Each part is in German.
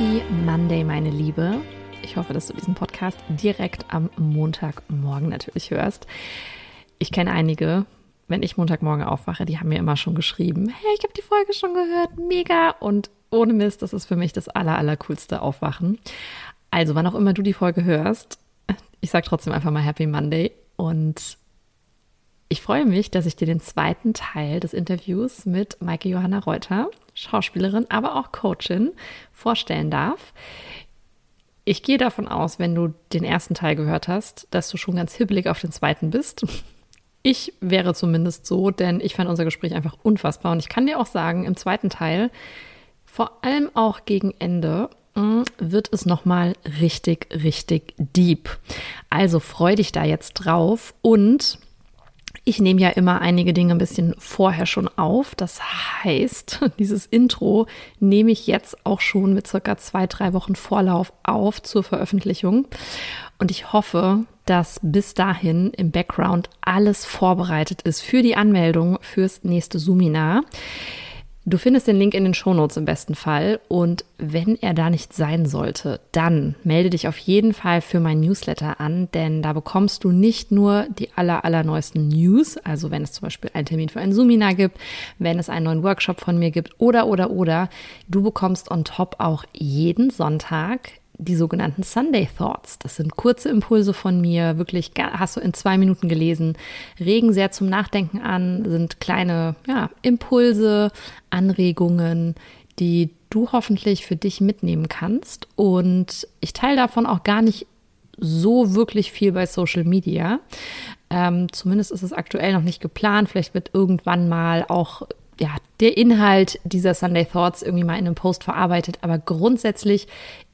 Happy Monday, meine Liebe. Ich hoffe, dass du diesen Podcast direkt am Montagmorgen natürlich hörst. Ich kenne einige, wenn ich Montagmorgen aufwache, die haben mir immer schon geschrieben, hey, ich habe die Folge schon gehört, mega. Und ohne Mist, das ist für mich das aller, aller coolste Aufwachen. Also, wann auch immer du die Folge hörst, ich sage trotzdem einfach mal Happy Monday und ich freue mich, dass ich dir den zweiten Teil des Interviews mit Maike Johanna Reuter, Schauspielerin, aber auch Coachin, vorstellen darf. Ich gehe davon aus, wenn du den ersten Teil gehört hast, dass du schon ganz hibbelig auf den zweiten bist. Ich wäre zumindest so, denn ich fand unser Gespräch einfach unfassbar. Und ich kann dir auch sagen, im zweiten Teil, vor allem auch gegen Ende, mm, wird es nochmal richtig, richtig deep. Also freu dich da jetzt drauf und ich nehme ja immer einige Dinge ein bisschen vorher schon auf. Das heißt, dieses Intro nehme ich jetzt auch schon mit circa zwei, drei Wochen Vorlauf auf zur Veröffentlichung. Und ich hoffe, dass bis dahin im Background alles vorbereitet ist für die Anmeldung fürs nächste Suminar. Du findest den Link in den Shownotes im besten Fall. Und wenn er da nicht sein sollte, dann melde dich auf jeden Fall für mein Newsletter an, denn da bekommst du nicht nur die aller, allerneuesten News, also wenn es zum Beispiel einen Termin für ein Seminar gibt, wenn es einen neuen Workshop von mir gibt oder, oder, oder. Du bekommst on top auch jeden Sonntag die sogenannten Sunday Thoughts. Das sind kurze Impulse von mir, wirklich hast du in zwei Minuten gelesen, regen sehr zum Nachdenken an, sind kleine ja, Impulse, Anregungen, die du hoffentlich für dich mitnehmen kannst. Und ich teile davon auch gar nicht so wirklich viel bei Social Media. Ähm, zumindest ist es aktuell noch nicht geplant. Vielleicht wird irgendwann mal auch ja, der Inhalt dieser Sunday Thoughts irgendwie mal in einem Post verarbeitet. Aber grundsätzlich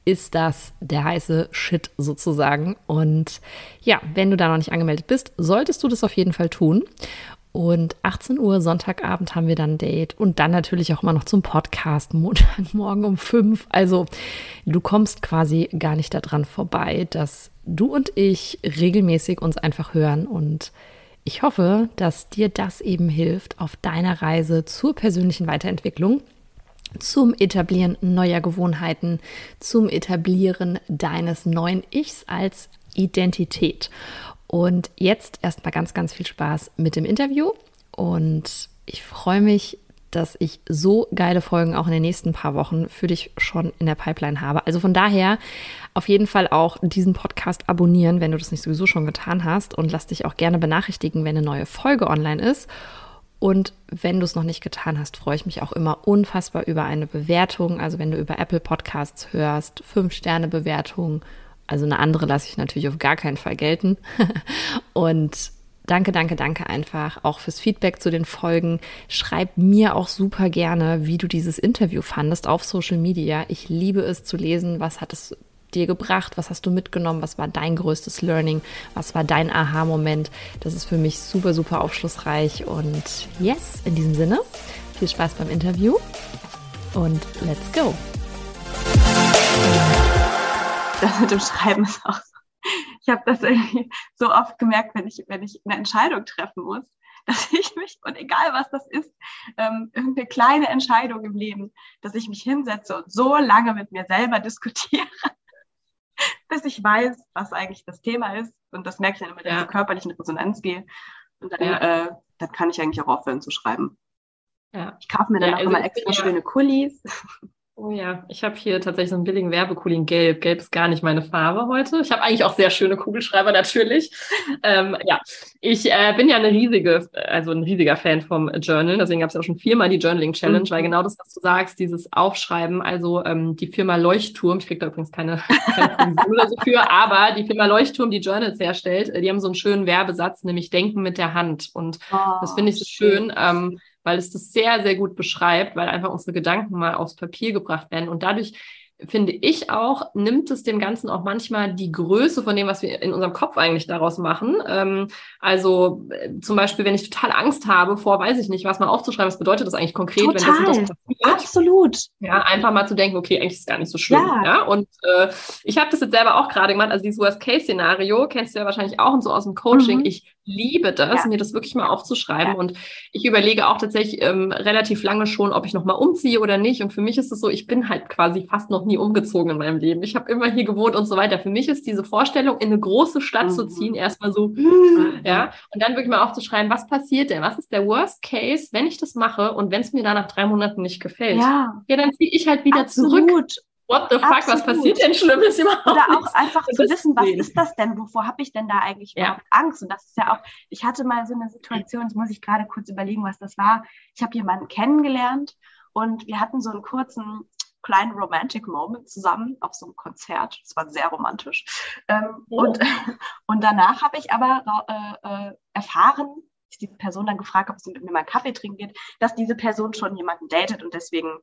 ist das der heiße Shit sozusagen. Und ja, wenn du da noch nicht angemeldet bist, solltest du das auf jeden Fall tun. Und 18 Uhr Sonntagabend haben wir dann ein Date und dann natürlich auch immer noch zum Podcast Montagmorgen um 5. Also du kommst quasi gar nicht daran vorbei, dass du und ich regelmäßig uns einfach hören und ich hoffe, dass dir das eben hilft auf deiner Reise zur persönlichen Weiterentwicklung zum Etablieren neuer Gewohnheiten, zum Etablieren deines neuen Ichs als Identität. Und jetzt erstmal ganz, ganz viel Spaß mit dem Interview und ich freue mich, dass ich so geile Folgen auch in den nächsten paar Wochen für dich schon in der Pipeline habe. Also von daher auf jeden Fall auch diesen Podcast abonnieren, wenn du das nicht sowieso schon getan hast und lass dich auch gerne benachrichtigen, wenn eine neue Folge online ist. Und wenn du es noch nicht getan hast, freue ich mich auch immer unfassbar über eine Bewertung. Also wenn du über Apple Podcasts hörst, fünf Sterne Bewertung. Also eine andere lasse ich natürlich auf gar keinen Fall gelten. Und danke, danke, danke einfach auch fürs Feedback zu den Folgen. Schreib mir auch super gerne, wie du dieses Interview fandest auf Social Media. Ich liebe es zu lesen. Was hat es dir gebracht? Was hast du mitgenommen? Was war dein größtes Learning? Was war dein Aha-Moment? Das ist für mich super, super aufschlussreich. Und yes, in diesem Sinne, viel Spaß beim Interview und let's go. Das mit dem Schreiben ist auch so. Ich habe das irgendwie so oft gemerkt, wenn ich, wenn ich eine Entscheidung treffen muss, dass ich mich, und egal was das ist, ähm, irgendeine kleine Entscheidung im Leben, dass ich mich hinsetze und so lange mit mir selber diskutiere, bis ich weiß, was eigentlich das Thema ist. Und das merke ich dann immer, wenn ich zur körperlichen Resonanz gehe. Und dann, ja. äh, dann kann ich eigentlich auch aufhören zu schreiben. Ja. Ich kaufe mir dann ja, auch also immer extra schöne Kulis. Oh ja, ich habe hier tatsächlich so einen billigen Werbekuli in Gelb. Gelb ist gar nicht meine Farbe heute. Ich habe eigentlich auch sehr schöne Kugelschreiber natürlich. Ähm, ja, ich äh, bin ja eine riesige, also ein riesiger Fan vom Journal. Deswegen gab es ja auch schon viermal die Journaling Challenge, mhm. weil genau das, was du sagst, dieses Aufschreiben, also ähm, die Firma Leuchtturm, ich kriege da übrigens keine, keine oder so für, aber die Firma Leuchtturm, die Journals herstellt, äh, die haben so einen schönen Werbesatz, nämlich Denken mit der Hand. Und oh, das finde ich so schön. Ähm, weil es das sehr, sehr gut beschreibt, weil einfach unsere Gedanken mal aufs Papier gebracht werden. Und dadurch finde ich auch, nimmt es dem Ganzen auch manchmal die Größe von dem, was wir in unserem Kopf eigentlich daraus machen. Ähm, also äh, zum Beispiel, wenn ich total Angst habe vor, weiß ich nicht, was mal aufzuschreiben, was bedeutet das eigentlich konkret, total. wenn das, das passiert? Absolut. Ja, einfach mal zu denken, okay, eigentlich ist es gar nicht so schlimm. Ja. ja? Und äh, ich habe das jetzt selber auch gerade gemacht, also dieses Worst-Case-Szenario kennst du ja wahrscheinlich auch und so aus dem Coaching. Mhm. Ich liebe das, ja. mir das wirklich mal aufzuschreiben. Ja. Und ich überlege auch tatsächlich ähm, relativ lange schon, ob ich nochmal umziehe oder nicht. Und für mich ist es so, ich bin halt quasi fast noch nie umgezogen in meinem Leben. Ich habe immer hier gewohnt und so weiter. Für mich ist diese Vorstellung, in eine große Stadt mhm. zu ziehen, erstmal so, mhm. ja, und dann wirklich mal aufzuschreiben, was passiert denn? Was ist der Worst Case, wenn ich das mache und wenn es mir da nach drei Monaten nicht gefällt? Ja, ja dann ziehe ich halt wieder Absolut. zurück. What the fuck, Absolut. was passiert denn Schlimmes überhaupt? Oder auch einfach zu wissen, was ist das denn? Wovor habe ich denn da eigentlich ja. überhaupt Angst? Und das ist ja auch, ich hatte mal so eine Situation, jetzt muss ich gerade kurz überlegen, was das war. Ich habe jemanden kennengelernt und wir hatten so einen kurzen kleinen Romantic Moment zusammen auf so einem Konzert. Das war sehr romantisch. Ähm, oh. und, und danach habe ich aber äh, äh, erfahren, ich die Person dann gefragt, ob sie mit mir mal Kaffee trinken geht, dass diese Person schon jemanden datet und deswegen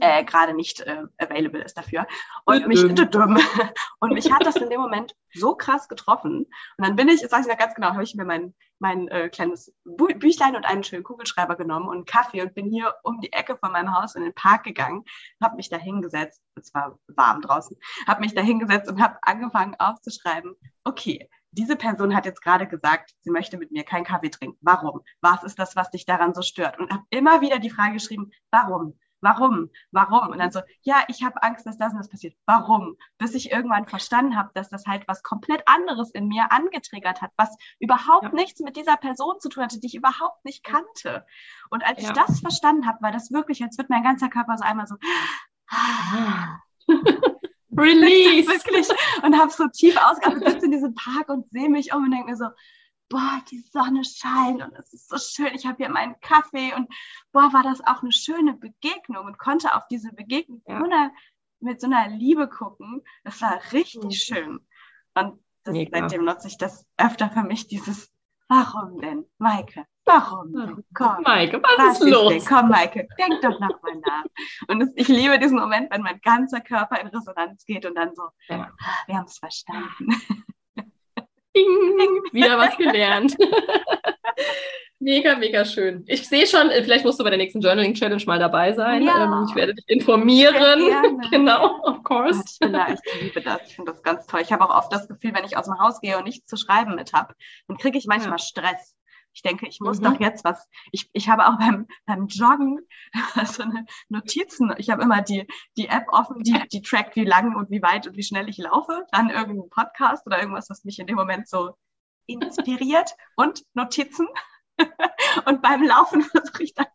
äh, gerade nicht äh, available ist dafür. Und mich, und mich hat das in dem Moment so krass getroffen. Und dann bin ich, jetzt sage ich noch ganz genau, habe ich mir mein, mein äh, kleines Bü Büchlein und einen schönen Kugelschreiber genommen und Kaffee und bin hier um die Ecke von meinem Haus in den Park gegangen, habe mich da hingesetzt, es war warm draußen, habe mich da hingesetzt und habe angefangen aufzuschreiben, okay, diese Person hat jetzt gerade gesagt, sie möchte mit mir keinen Kaffee trinken. Warum? Was ist das, was dich daran so stört? Und habe immer wieder die Frage geschrieben, warum? Warum? Warum? Und dann so, ja, ich habe Angst, dass das und das passiert. Warum? Bis ich irgendwann verstanden habe, dass das halt was komplett anderes in mir angetriggert hat, was überhaupt ja. nichts mit dieser Person zu tun hatte, die ich überhaupt nicht kannte. Und als ja. ich das verstanden habe, war das wirklich, als wird mein ganzer Körper so einmal so Release. wirklich. Und habe so tief ausgeatmet, sitze in diesem Park und sehe mich um und denke mir so, boah, die Sonne scheint und es ist so schön, ich habe hier meinen Kaffee und boah, war das auch eine schöne Begegnung und konnte auf diese Begegnung ja. mit so einer Liebe gucken. Das war richtig mhm. schön. Und das, seitdem nutze ich das öfter für mich, dieses Warum denn, Maike? Warum denn? Komm, Maike, was, was ist los? Denn? Komm, Maike, denk doch nochmal nach. Und das, ich liebe diesen Moment, wenn mein ganzer Körper in Resonanz geht und dann so, ja. Ah, wir haben es verstanden. Wieder was gelernt. mega, mega schön. Ich sehe schon, äh, vielleicht musst du bei der nächsten Journaling Challenge mal dabei sein. Ja. Ähm, ich werde dich informieren. Genau, of course. Ich, bin da, ich liebe das. Ich finde das ganz toll. Ich habe auch oft das Gefühl, wenn ich aus dem Haus gehe und nichts zu schreiben mit habe, dann kriege ich manchmal ja. Stress. Ich denke, ich muss mhm. doch jetzt was. Ich, ich habe auch beim, beim Joggen so eine Notizen. Ich habe immer die, die App offen, die, die trackt, wie lang und wie weit und wie schnell ich laufe. Dann irgendein Podcast oder irgendwas, was mich in dem Moment so inspiriert und Notizen. und beim Laufen versuche ich dann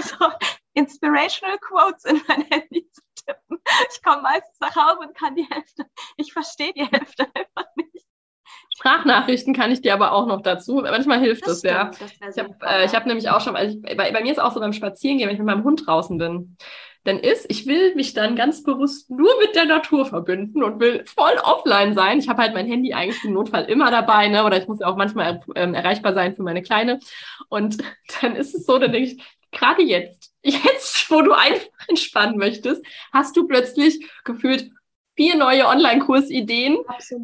so inspirational Quotes in mein Handy zu tippen. Ich komme meistens nach Hause und kann die Hälfte, ich verstehe die Hälfte einfach nicht. Sprachnachrichten kann ich dir aber auch noch dazu. Manchmal hilft das, das ja. Das ich habe äh, hab nämlich auch schon, also ich, bei, bei, mir ist auch so beim Spazierengehen, wenn ich mit meinem Hund draußen bin, dann ist, ich will mich dann ganz bewusst nur mit der Natur verbünden und will voll offline sein. Ich habe halt mein Handy eigentlich im Notfall immer dabei, ne? oder ich muss ja auch manchmal ähm, erreichbar sein für meine Kleine. Und dann ist es so, dann denke ich, gerade jetzt, jetzt, wo du einfach entspannen möchtest, hast du plötzlich gefühlt vier neue Online-Kursideen,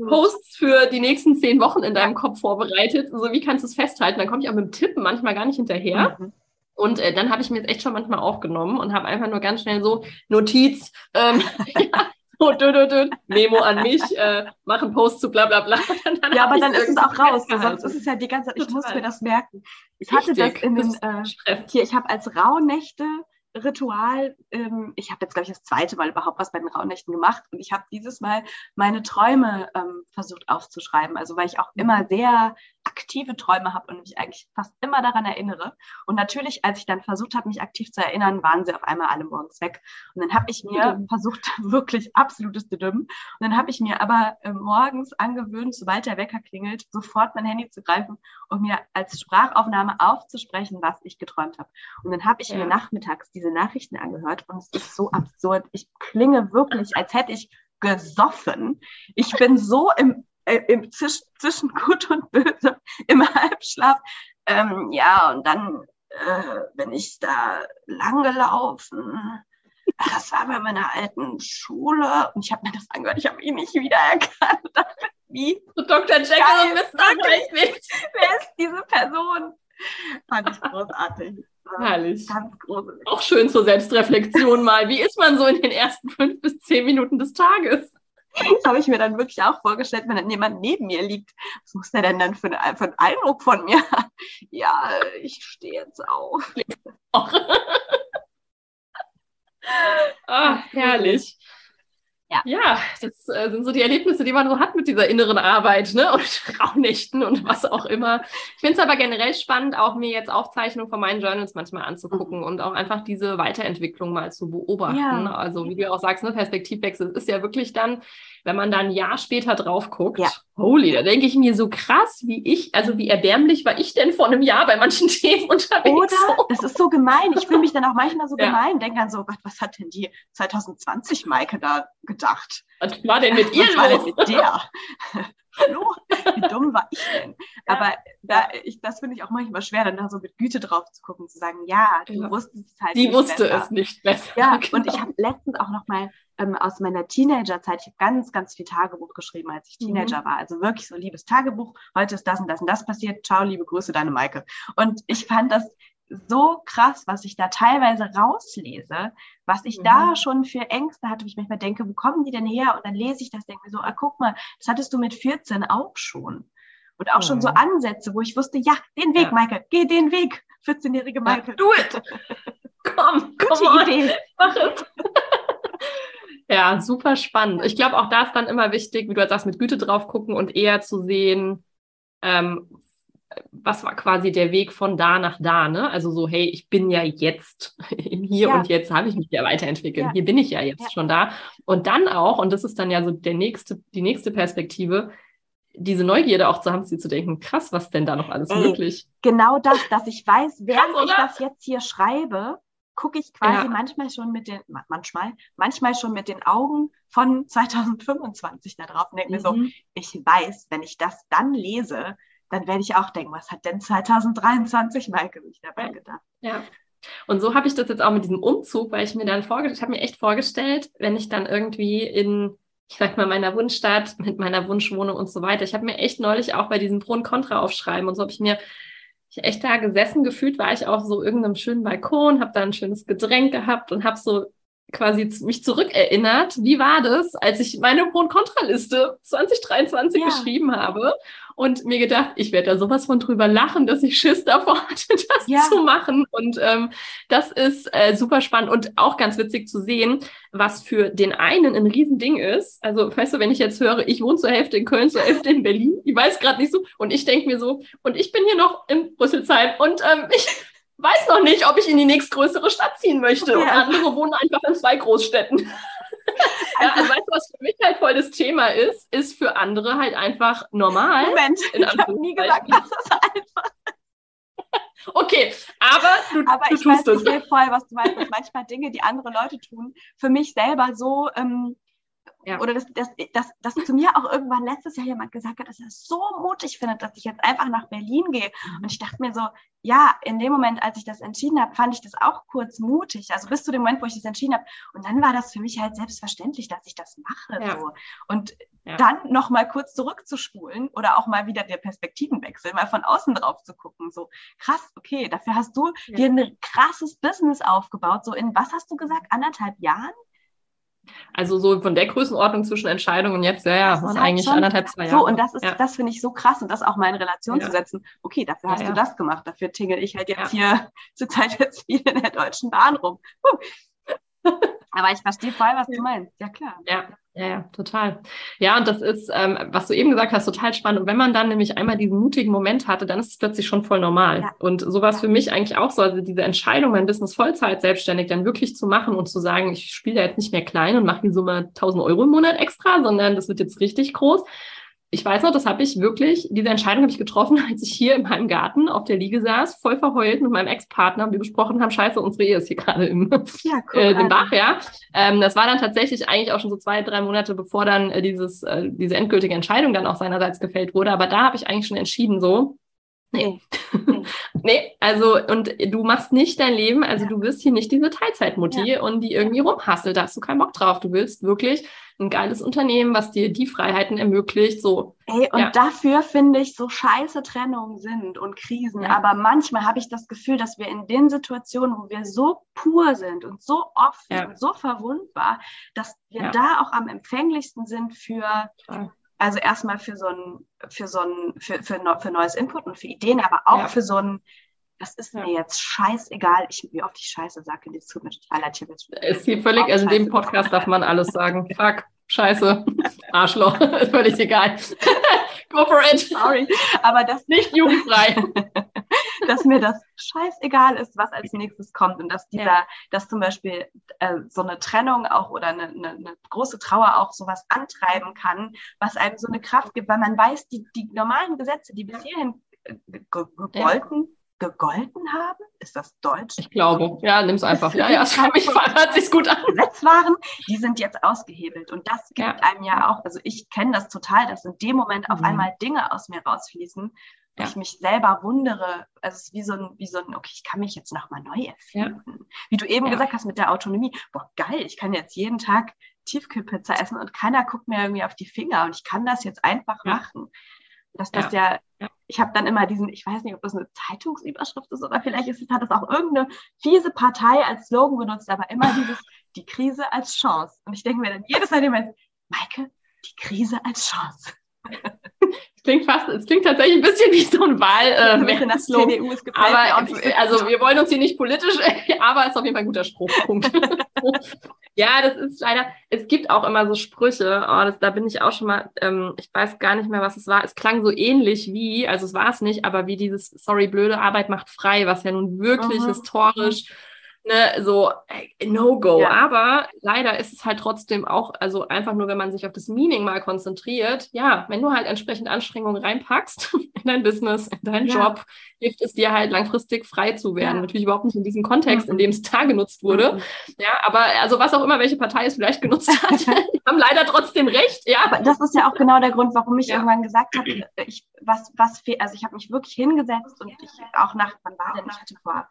Posts für die nächsten zehn Wochen in deinem Kopf vorbereitet. So, wie kannst du es festhalten? Dann komme ich auch mit dem Tippen manchmal gar nicht hinterher. Mhm. Und äh, dann habe ich mir jetzt echt schon manchmal aufgenommen und habe einfach nur ganz schnell so Notiz, ähm, ja, so, dü, dü, dü, Memo an mich, äh, mach einen Post zu bla bla bla. ja, aber dann ist es auch raus, sonst ist es ja die ganze Zeit, ich Total. muss mir das merken. Ich Richtig. hatte das in den, äh, hier, ich habe als Rauhnächte Ritual. Ähm, ich habe jetzt, glaube ich, das zweite Mal überhaupt was bei den Rauhnächten gemacht und ich habe dieses Mal meine Träume ähm, versucht aufzuschreiben. Also weil ich auch immer mhm. sehr aktive Träume habe und mich eigentlich fast immer daran erinnere. Und natürlich, als ich dann versucht habe, mich aktiv zu erinnern, waren sie auf einmal alle morgens weg. Und dann habe ich mir mhm. versucht, wirklich absolutes Düdüm. Und dann habe ich mir aber äh, morgens angewöhnt, sobald der Wecker klingelt, sofort mein Handy zu greifen und mir als Sprachaufnahme aufzusprechen, was ich geträumt habe. Und dann habe ich ja. mir nachmittags diese Nachrichten angehört und es ist so absurd. Ich klinge wirklich, als hätte ich gesoffen. Ich bin so im äh, im Zisch, zwischen Gut und Böse im Halbschlaf. Ähm, ja, und dann äh, bin ich da lang gelaufen. Das war bei meiner alten Schule und ich habe mir das angehört, ich habe ihn nicht wiedererkannt. Wie? Dr. Jekyll und Mr. Hyde. Wer ist diese Person? Fand ich großartig. Herrlich. Ganz gruselig. Auch schön zur Selbstreflexion mal. Wie ist man so in den ersten fünf bis zehn Minuten des Tages? Das habe ich mir dann wirklich auch vorgestellt, wenn dann jemand neben mir liegt. Was muss der denn dann für, eine, für einen Eindruck von mir? Ja, ich stehe jetzt auf. Ah, herrlich. Ja. ja, das äh, sind so die Erlebnisse, die man so hat mit dieser inneren Arbeit, ne? Und Raunächten und was auch immer. Ich finde es aber generell spannend, auch mir jetzt Aufzeichnungen von meinen Journals manchmal anzugucken mhm. und auch einfach diese Weiterentwicklung mal zu beobachten. Ja. Also, wie du auch sagst, ne, Perspektivwechsel ist ja wirklich dann, wenn man da ein Jahr später drauf guckt, ja. holy, da denke ich mir so krass, wie ich, also wie erbärmlich war ich denn vor einem Jahr bei manchen Themen unterwegs. Oder? Das ist so gemein. Ich fühle mich dann auch manchmal so ja. gemein, denke dann so, Gott, was hat denn die 2020 Maike da gedacht? Was war denn mit ihr was war denn mit der? Hallo, wie dumm war ich denn? Ja. Aber da, ich, das finde ich auch manchmal schwer, dann da so mit Güte drauf zu gucken, zu sagen, ja, du ja. wusstest es halt Die nicht wusste besser. es nicht besser. Ja, genau. und ich habe letztens auch noch mal ähm, aus meiner Teenagerzeit, ich habe ganz, ganz viel Tagebuch geschrieben, als ich mhm. Teenager mhm. war. Also wirklich so liebes Tagebuch. Heute ist das und das und das passiert. Ciao, liebe Grüße, deine Maike. Und ich fand das so krass, was ich da teilweise rauslese, was ich mhm. da schon für Ängste hatte, wo ich manchmal denke, wo kommen die denn her? Und dann lese ich das, denke mir so, ah, guck mal, das hattest du mit 14 auch schon. Und auch mhm. schon so mhm. Ansätze, wo ich wusste, ja, den Weg, ja. Maike, geh den Weg, 14-jährige Maike. Ja, do it! komm, Gute on. Idee. Mach es. Ja, super spannend. Ich glaube, auch da ist dann immer wichtig, wie du jetzt sagst, mit Güte drauf gucken und eher zu sehen, ähm, was war quasi der Weg von da nach da, ne? Also so, hey, ich bin ja jetzt im Hier ja. und Jetzt habe ich mich ja weiterentwickelt. Ja. Hier bin ich ja jetzt ja. schon da. Und dann auch, und das ist dann ja so der nächste, die nächste Perspektive, diese Neugierde auch zu haben, sie zu denken, krass, was denn da noch alles Ey, möglich? Genau das, dass ich weiß, während krass, ich das jetzt hier schreibe, gucke ich quasi manchmal schon mit den, manchmal, manchmal schon mit den Augen von 2025 da drauf und denke mhm. mir so, mhm. ich weiß, wenn ich das dann lese, dann werde ich auch denken, was hat denn 2023 Maike sich dabei gedacht? Ja. Und so habe ich das jetzt auch mit diesem Umzug, weil ich mir dann vorgestellt, ich habe mir echt vorgestellt, wenn ich dann irgendwie in, ich sag mal, meiner Wunschstadt mit meiner Wunschwohnung und so weiter, ich habe mir echt neulich auch bei diesem Pro und Contra aufschreiben und so habe ich mir ich echt da gesessen gefühlt, war ich auf so irgendeinem schönen Balkon, habe da ein schönes Getränk gehabt und habe so quasi mich zurückerinnert, wie war das, als ich meine Pro- und Kontraliste 2023 ja. geschrieben habe und mir gedacht, ich werde da sowas von drüber lachen, dass ich Schiss davor hatte, das ja. zu machen. Und ähm, das ist äh, super spannend und auch ganz witzig zu sehen, was für den einen ein Riesending ist. Also, weißt du, wenn ich jetzt höre, ich wohne zur Hälfte in Köln, zur Hälfte in Berlin, ich weiß gerade nicht so, und ich denke mir so, und ich bin hier noch in Rüsselsheim und ähm, ich weiß noch nicht, ob ich in die nächstgrößere Stadt ziehen möchte. Ja. Und andere wohnen einfach in zwei Großstädten. Ja, also weißt du, was für mich halt voll das Thema ist, ist für andere halt einfach normal. Moment, ich habe nie gesagt, das ist einfach. Okay, aber du, aber du ich tust weiß, es. Ich voll, was du meinst, dass manchmal Dinge, die andere Leute tun, für mich selber so ähm, ja. Oder dass, dass, dass, dass zu mir auch irgendwann letztes Jahr jemand gesagt hat, dass er es so mutig findet, dass ich jetzt einfach nach Berlin gehe. Mhm. Und ich dachte mir so, ja, in dem Moment, als ich das entschieden habe, fand ich das auch kurz mutig. Also bis zu dem Moment, wo ich das entschieden habe. Und dann war das für mich halt selbstverständlich, dass ich das mache. Ja. So. Und ja. dann noch mal kurz zurückzuspulen oder auch mal wieder der Perspektivenwechsel, mal von außen drauf zu gucken. So krass, okay, dafür hast du ja. dir ein krasses Business aufgebaut. So in was hast du gesagt? Anderthalb Jahren? Also so von der Größenordnung zwischen Entscheidung und jetzt, ja, ja, waren halt eigentlich anderthalb, zwei Jahre. So, und das ist, ja. das finde ich so krass und das auch mal in Relation ja. zu setzen. Okay, dafür hast ja, du das gemacht, dafür tingel ich halt jetzt hier zurzeit jetzt viel in der Deutschen Bahn rum. Aber ich verstehe voll, was du meinst. Ja, klar. Ja, ja, ja, total. Ja, und das ist, ähm, was du eben gesagt hast, total spannend. Und wenn man dann nämlich einmal diesen mutigen Moment hatte, dann ist es plötzlich schon voll normal. Ja. Und so war es für mich eigentlich auch so. Also diese Entscheidung, mein Business Vollzeit selbstständig dann wirklich zu machen und zu sagen, ich spiele da jetzt nicht mehr klein und mache die Summe 1000 Euro im Monat extra, sondern das wird jetzt richtig groß ich weiß noch, das habe ich wirklich, diese Entscheidung habe ich getroffen, als ich hier in meinem Garten auf der Liege saß, voll verheult mit meinem Ex-Partner und wir besprochen haben, scheiße, unsere Ehe ist hier gerade im, ja, cool, äh, im Bach, ja. Ähm, das war dann tatsächlich eigentlich auch schon so zwei, drei Monate, bevor dann äh, dieses, äh, diese endgültige Entscheidung dann auch seinerseits gefällt wurde. Aber da habe ich eigentlich schon entschieden, so, Nee. nee, also und du machst nicht dein Leben, also ja. du wirst hier nicht diese Teilzeitmutti ja. und die irgendwie rumhasselt, da hast du keinen Bock drauf. Du willst wirklich ein geiles Unternehmen, was dir die Freiheiten ermöglicht, so. Ey, und ja. dafür finde ich so scheiße Trennungen sind und Krisen, aber manchmal habe ich das Gefühl, dass wir in den Situationen, wo wir so pur sind und so offen und so verwundbar, dass wir da auch am empfänglichsten sind für also erstmal für so ein, für so ein, für, für, für neues Input und für Ideen, aber auch ja. für so ein, Das ist mir jetzt scheißegal, ich, wie oft ich Scheiße sage, das tut mir total leid. Ist völlig, also in dem Podcast darf man alles sagen. Fuck, Scheiße, Arschloch, ist völlig egal. Go for it. Sorry, aber das nicht jugendfrei. dass mir das scheißegal ist, was als nächstes kommt und dass dieser, ja. dass zum Beispiel äh, so eine Trennung auch oder eine, eine, eine, große Trauer auch sowas antreiben kann, was einem so eine Kraft gibt, weil man weiß, die, die normalen Gesetze, die bis hierhin gegolten, ja. Gegolten haben, ist das Deutsch? Ich glaube, ja, nimm es einfach. Ja, ja, es hört sich gut an. Gesetz waren, die sind jetzt ausgehebelt und das gibt ja. einem ja auch, also ich kenne das total, dass in dem Moment auf mhm. einmal Dinge aus mir rausfließen, ja. ich mich selber wundere. Also es ist wie so ein, wie so ein, okay, ich kann mich jetzt nochmal neu erfinden. Ja. Wie du eben gesagt hast mit der Autonomie, boah, geil, ich kann jetzt jeden Tag Tiefkühlpizza essen und keiner guckt mir irgendwie auf die Finger und ich kann das jetzt einfach machen. Dass das ja, ich habe dann immer diesen, ich weiß nicht, ob das eine Zeitungsüberschrift ist oder vielleicht ist, hat das auch irgendeine fiese Partei als Slogan benutzt, aber immer dieses, die Krise als Chance. Und ich denke mir dann jedes Mal, Maike, die Krise als Chance klingt fast, es klingt tatsächlich ein bisschen wie so ein Wahl. Äh, CDU ist aber also wir wollen uns hier nicht politisch, aber es ist auf jeden Fall ein guter Spruchpunkt. ja, das ist leider. Es gibt auch immer so Sprüche. Oh, das, da bin ich auch schon mal. Ähm, ich weiß gar nicht mehr, was es war. Es klang so ähnlich wie, also es war es nicht, aber wie dieses Sorry blöde Arbeit macht frei, was ja nun wirklich mhm. historisch ne, so No-Go. Ja. Aber leider ist es halt trotzdem auch, also einfach nur, wenn man sich auf das Meaning mal konzentriert, ja, wenn du halt entsprechend Anstrengungen reinpackst in dein Business, in deinen ja. Job, hilft es dir halt langfristig frei zu werden. Ja. Natürlich überhaupt nicht in diesem Kontext, in mhm. dem es da genutzt wurde. Mhm. Ja, aber also was auch immer, welche Partei es vielleicht genutzt hat, die haben leider trotzdem recht, ja. Aber das ist ja auch genau der Grund, warum ich irgendwann gesagt habe, ich, was, was also ich habe mich wirklich hingesetzt und ich auch nach, wann war denn, ich hatte vor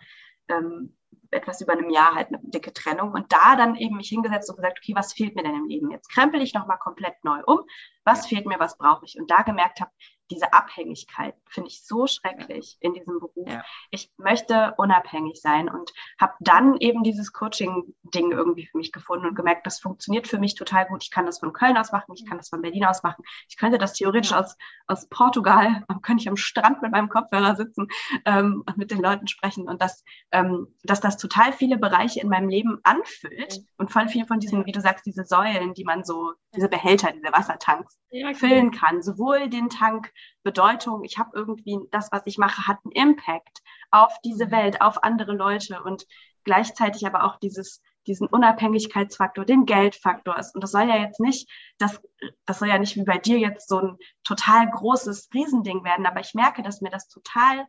ähm, etwas über einem Jahr halt eine dicke Trennung und da dann eben mich hingesetzt und gesagt, okay, was fehlt mir denn im Leben? Jetzt krempel ich nochmal komplett neu um. Was fehlt mir, was brauche ich? Und da gemerkt habe, diese Abhängigkeit finde ich so schrecklich in diesem Beruf. Ja. Ich möchte unabhängig sein und habe dann eben dieses Coaching-Ding irgendwie für mich gefunden und gemerkt, das funktioniert für mich total gut. Ich kann das von Köln aus machen, ich kann das von Berlin aus machen. Ich könnte das theoretisch ja. aus, aus Portugal, könnte ich am Strand mit meinem Kopfhörer sitzen ähm, und mit den Leuten sprechen und dass, ähm, dass das total viele Bereiche in meinem Leben anfüllt mhm. und voll viel von diesen, wie du sagst, diese Säulen, die man so, diese Behälter, diese Wassertanks ja, füllen kann. Sowohl den Tank Bedeutung, ich habe irgendwie, das, was ich mache, hat einen Impact auf diese mhm. Welt, auf andere Leute und gleichzeitig aber auch dieses, diesen Unabhängigkeitsfaktor, den Geldfaktor ist. Und das soll ja jetzt nicht, das, das soll ja nicht wie bei dir jetzt so ein total großes Riesending werden, aber ich merke, dass mir das total,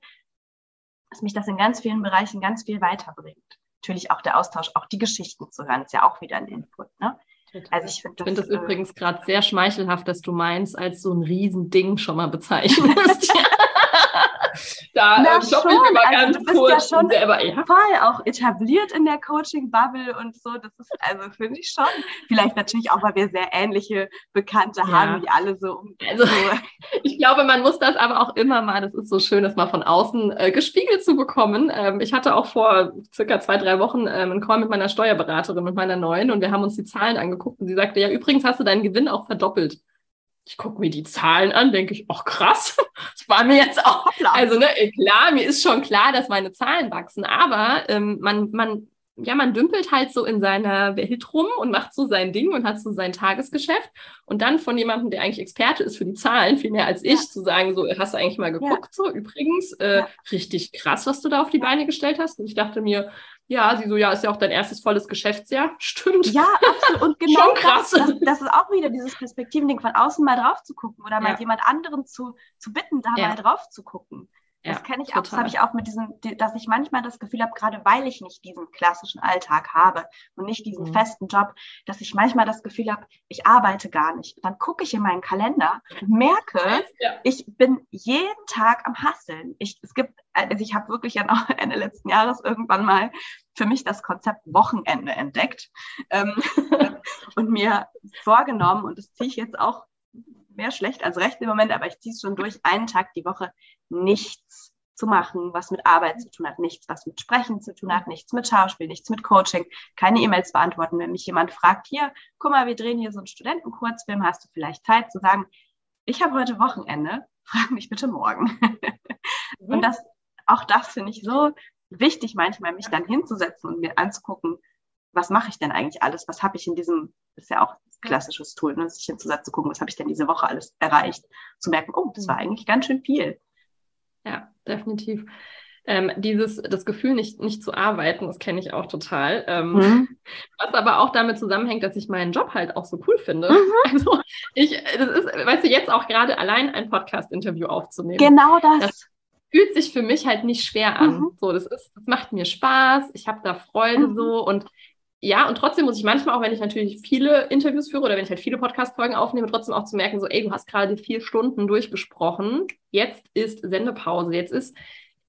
dass mich das in ganz vielen Bereichen ganz viel weiterbringt. Natürlich auch der Austausch, auch die Geschichten zu hören, ist ja auch wieder ein Input. Ne? Also ich finde das, find das äh, übrigens gerade sehr schmeichelhaft, dass du meinst, als so ein Riesending schon mal bezeichnest. da Na, äh, schon. ich mal also, ganz kurz ja schon selber, ja. voll auch etabliert in der Coaching-Bubble und so. Das ist, also finde ich schon. Vielleicht natürlich auch, weil wir sehr ähnliche Bekannte ja. haben, die alle so. Also, ich glaube, man muss das aber auch immer mal, das ist so schön, das mal von außen äh, gespiegelt zu bekommen. Ähm, ich hatte auch vor circa zwei, drei Wochen ähm, einen Call mit meiner Steuerberaterin, mit meiner neuen, und wir haben uns die Zahlen angeguckt und sie sagte, ja, übrigens hast du deinen Gewinn auch verdoppelt ich gucke mir die Zahlen an, denke ich, ach krass, das war mir jetzt auch. Also ne, klar, mir ist schon klar, dass meine Zahlen wachsen, aber ähm, man, man, ja, man dümpelt halt so in seiner Welt rum und macht so sein Ding und hat so sein Tagesgeschäft. Und dann von jemandem, der eigentlich Experte ist für die Zahlen, viel mehr als ich, ja. zu sagen, so, hast du eigentlich mal geguckt, ja. so übrigens, äh, ja. richtig krass, was du da auf die Beine gestellt hast. Und ich dachte mir, ja, sie so, ja, ist ja auch dein erstes volles Geschäftsjahr. Stimmt. Ja, absolut. Und genau Schon krass. Das, das, ist auch wieder dieses Perspektivending, von außen mal drauf zu gucken oder mal jemand anderen zu, zu bitten, da mal drauf zu gucken. Das ja, kenne ich total. auch, das habe ich auch mit diesem, dass ich manchmal das Gefühl habe, gerade weil ich nicht diesen klassischen Alltag habe und nicht diesen mhm. festen Job, dass ich manchmal das Gefühl habe, ich arbeite gar nicht. Dann gucke ich in meinen Kalender und merke, ja. ich bin jeden Tag am Hasseln. Ich, es gibt, also ich habe wirklich ja noch Ende letzten Jahres irgendwann mal für mich das Konzept Wochenende entdeckt ähm, und mir vorgenommen, und das ziehe ich jetzt auch mehr schlecht als recht im Moment, aber ich ziehe es schon durch, einen Tag die Woche nichts zu machen, was mit Arbeit zu tun hat, nichts, was mit Sprechen zu tun hat, nichts mit Schauspiel, nichts mit Coaching, keine E-Mails beantworten. Wenn mich jemand fragt, hier, guck mal, wir drehen hier so einen Studentenkurzfilm, hast du vielleicht Zeit zu sagen, ich habe heute Wochenende, frag mich bitte morgen. Mhm. Und das auch das finde ich so wichtig, manchmal mich dann hinzusetzen und mir anzugucken, was mache ich denn eigentlich alles? Was habe ich in diesem, ist ja auch klassisches Tool, ne, sich hinzusetzen, zu gucken, was habe ich denn diese Woche alles erreicht? Zu merken, oh, das war mhm. eigentlich ganz schön viel. Ja, definitiv. Ähm, dieses, das Gefühl, nicht, nicht zu arbeiten, das kenne ich auch total. Ähm, mhm. Was aber auch damit zusammenhängt, dass ich meinen Job halt auch so cool finde. Mhm. Also ich, das ist, weißt du, jetzt auch gerade allein ein Podcast-Interview aufzunehmen. Genau das. das fühlt sich für mich halt nicht schwer an. Mhm. So, das ist, das macht mir Spaß, ich habe da Freude mhm. so und ja, und trotzdem muss ich manchmal, auch wenn ich natürlich viele Interviews führe oder wenn ich halt viele Podcast-Folgen aufnehme, trotzdem auch zu merken, so, ey, du hast gerade vier Stunden durchgesprochen, jetzt ist Sendepause, jetzt ist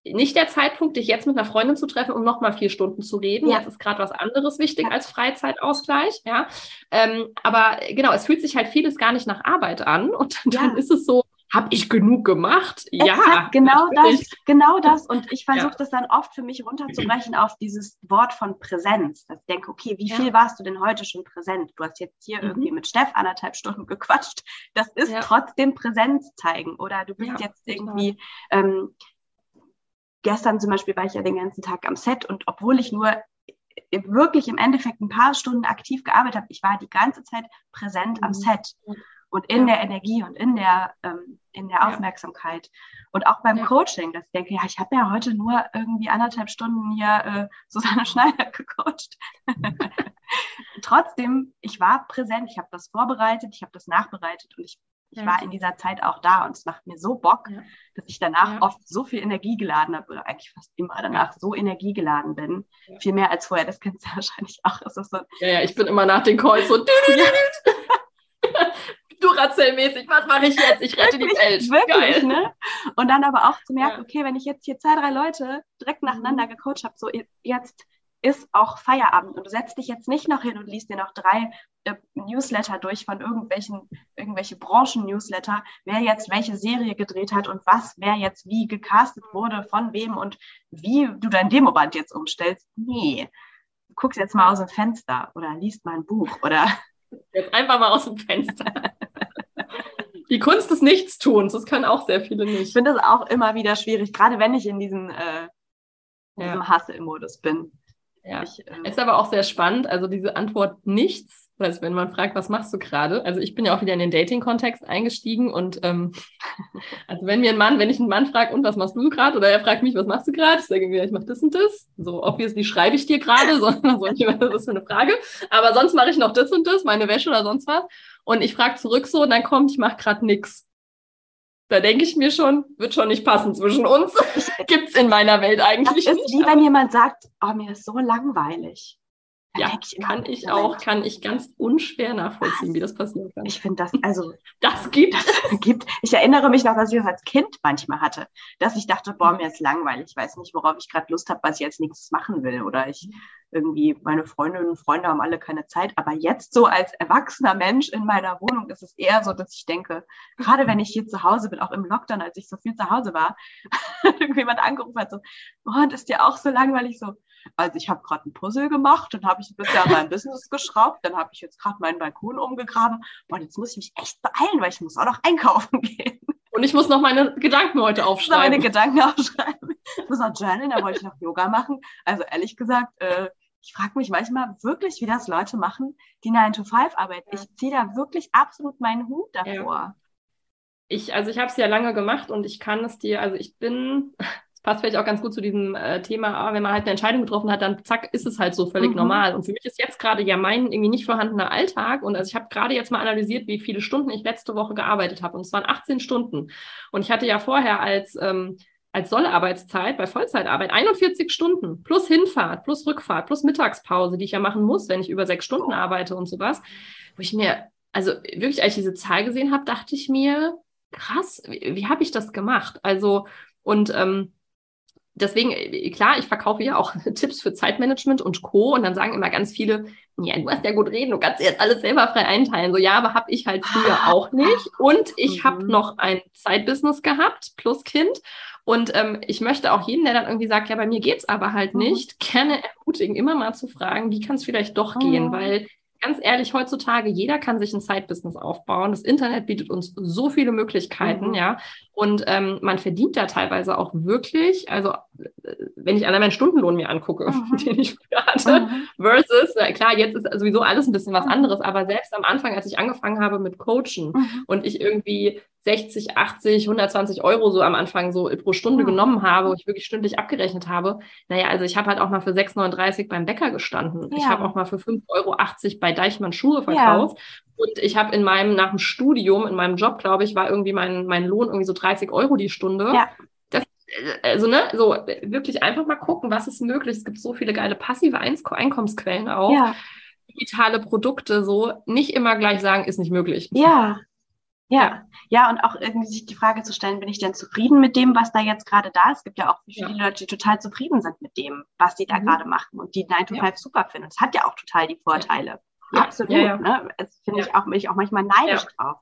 nicht der Zeitpunkt, dich jetzt mit einer Freundin zu treffen, um nochmal vier Stunden zu reden. Ja. Jetzt ist gerade was anderes wichtig ja. als Freizeitausgleich. Ja, ähm, aber genau, es fühlt sich halt vieles gar nicht nach Arbeit an und dann ja. ist es so, habe ich genug gemacht? Exakt, ja, genau natürlich. das, genau das. Und ich versuche ja. das dann oft für mich runterzubrechen auf dieses Wort von Präsenz. Dass ich denke, okay, wie viel warst du denn heute schon präsent? Du hast jetzt hier mhm. irgendwie mit Steff anderthalb Stunden gequatscht. Das ist trotzdem Präsenz zeigen. Oder du bist jetzt irgendwie ähm, gestern zum Beispiel war ich ja den ganzen Tag am Set und obwohl ich nur wirklich im Endeffekt ein paar Stunden aktiv gearbeitet habe, ich war die ganze Zeit präsent am mhm. Set und in ja. der Energie und in der, ähm, in der Aufmerksamkeit. Und auch beim ja. Coaching, dass ich denke, ja, ich habe ja heute nur irgendwie anderthalb Stunden hier äh, Susanne Schneider gecoacht. Trotzdem, ich war präsent, ich habe das vorbereitet, ich habe das nachbereitet und ich ich ja. war in dieser Zeit auch da und es macht mir so Bock, ja. dass ich danach ja. oft so viel Energie geladen habe oder eigentlich fast immer danach so energiegeladen bin. Viel mehr als vorher, das kennst du wahrscheinlich auch. So ja, ja, ich bin immer nach den Calls so Duracell-mäßig, was mache ich jetzt? Ich rette wirklich, die Welt. Wirklich, Geil. ne? Und dann aber auch zu merken, okay, wenn ich jetzt hier zwei, drei Leute direkt nacheinander mhm. gecoacht habe, so jetzt ist auch Feierabend und du setzt dich jetzt nicht noch hin und liest dir noch drei äh, Newsletter durch von irgendwelchen, irgendwelche Branchen-Newsletter, wer jetzt welche Serie gedreht hat und was, wer jetzt wie gecastet wurde, von wem und wie du dein Demoband jetzt umstellst. Nee. Du guckst jetzt mal aus dem Fenster oder liest mal ein Buch oder. Jetzt einfach mal aus dem Fenster. Die Kunst des Nichtstuns, das können auch sehr viele nicht. Ich finde das auch immer wieder schwierig, gerade wenn ich in diesem, äh, in ja. diesem Hasse-Modus bin. Ja, ich, äh, ist aber auch sehr spannend. Also diese Antwort nichts, also wenn man fragt, was machst du gerade? Also ich bin ja auch wieder in den Dating-Kontext eingestiegen und ähm, also wenn mir ein Mann, wenn ich einen Mann frage, und was machst du gerade? Oder er fragt mich, was machst du gerade? Ich sage mir, ich mache das und das. So obviously schreibe ich dir gerade, so, so das ist für eine Frage. Aber sonst mache ich noch das und das, meine Wäsche oder sonst was. Und ich frage zurück so und dann kommt, ich mache gerade nichts. Da denke ich mir schon, wird schon nicht passen zwischen uns. Gibt es in meiner Welt eigentlich das ist nicht. wie wenn jemand sagt, oh, mir ist so langweilig. Ja, ich kann ich auch, kann ich ganz unschwer nachvollziehen, wie das passieren kann. Ich finde das, also. das gibt das gibt. Ich erinnere mich noch, dass ich das als Kind manchmal hatte, dass ich dachte, boah, mir ist langweilig. Ich weiß nicht, worauf ich gerade Lust habe, was ich als nächstes machen will. Oder ich irgendwie, meine Freundinnen und Freunde haben alle keine Zeit. Aber jetzt so als erwachsener Mensch in meiner Wohnung ist es eher so, dass ich denke, gerade wenn ich hier zu Hause bin, auch im Lockdown, als ich so viel zu Hause war, irgendjemand angerufen hat, so, oh, und ist dir auch so langweilig? So, also ich habe gerade ein Puzzle gemacht, dann habe ich bisher mein Business geschraubt, dann habe ich jetzt gerade meinen Balkon umgegraben. Boah, jetzt muss ich mich echt beeilen, weil ich muss auch noch einkaufen gehen. Und ich muss noch meine Gedanken heute aufschreiben. Ich muss meine Gedanken aufschreiben. Ich muss noch journalen, da wollte ich noch Yoga machen. Also ehrlich gesagt, äh, ich frage mich manchmal wirklich, wie das Leute machen, die 9 to 5 arbeiten. Ich ziehe da wirklich absolut meinen Hut davor. Ja. Ich, also ich habe es ja lange gemacht und ich kann es dir, also ich bin, passt vielleicht auch ganz gut zu diesem äh, Thema, wenn man halt eine Entscheidung getroffen hat, dann zack, ist es halt so völlig mhm. normal. Und für mich ist jetzt gerade ja mein irgendwie nicht vorhandener Alltag. Und also ich habe gerade jetzt mal analysiert, wie viele Stunden ich letzte Woche gearbeitet habe. Und es waren 18 Stunden. Und ich hatte ja vorher als ähm, als Sollarbeitszeit bei Vollzeitarbeit 41 Stunden plus Hinfahrt, plus Rückfahrt, plus Mittagspause, die ich ja machen muss, wenn ich über sechs Stunden arbeite und sowas, wo ich mir, also wirklich, als ich diese Zahl gesehen habe, dachte ich mir, krass, wie, wie habe ich das gemacht? Also, und ähm, deswegen, äh, klar, ich verkaufe ja auch Tipps für Zeitmanagement und Co. Und dann sagen immer ganz viele, ja, du hast ja gut reden, du kannst jetzt alles selber frei einteilen. So, ja, aber habe ich halt früher ah. auch nicht. Und ich mhm. habe noch ein Zeitbusiness gehabt, plus Kind. Und ähm, ich möchte auch jeden, der dann irgendwie sagt, ja, bei mir geht's aber halt mhm. nicht, gerne ermutigen, immer mal zu fragen, wie kann es vielleicht doch mhm. gehen, weil ganz ehrlich, heutzutage, jeder kann sich ein Side-Business aufbauen. Das Internet bietet uns so viele Möglichkeiten, mhm. ja. Und ähm, man verdient da teilweise auch wirklich, also äh, wenn ich allein meinen Stundenlohn mir angucke, mhm. den ich früher hatte, mhm. versus, na klar, jetzt ist sowieso alles ein bisschen was mhm. anderes, aber selbst am Anfang, als ich angefangen habe mit Coachen mhm. und ich irgendwie 60, 80, 120 Euro so am Anfang so pro Stunde ja. genommen habe, wo ich wirklich stündlich abgerechnet habe. Naja, also ich habe halt auch mal für 6,39 beim Bäcker gestanden. Ja. Ich habe auch mal für 5,80 Euro bei Deichmann Schuhe verkauft. Ja. Und ich habe in meinem, nach dem Studium, in meinem Job, glaube ich, war irgendwie mein, mein Lohn irgendwie so 30 Euro die Stunde. Ja. Das, also, ne, so wirklich einfach mal gucken, was ist möglich. Es gibt so viele geile passive Einkommensquellen auch. Ja. Digitale Produkte, so nicht immer gleich sagen, ist nicht möglich. Ja, ja, ja, und auch irgendwie sich die Frage zu stellen, bin ich denn zufrieden mit dem, was da jetzt gerade da ist? Es gibt ja auch viele ja. Leute, die total zufrieden sind mit dem, was sie da mhm. gerade machen und die 9 to 5 ja. super finden. Es hat ja auch total die Vorteile. Absolut. Ne? Das finde ich auch, mich auch manchmal neidisch drauf.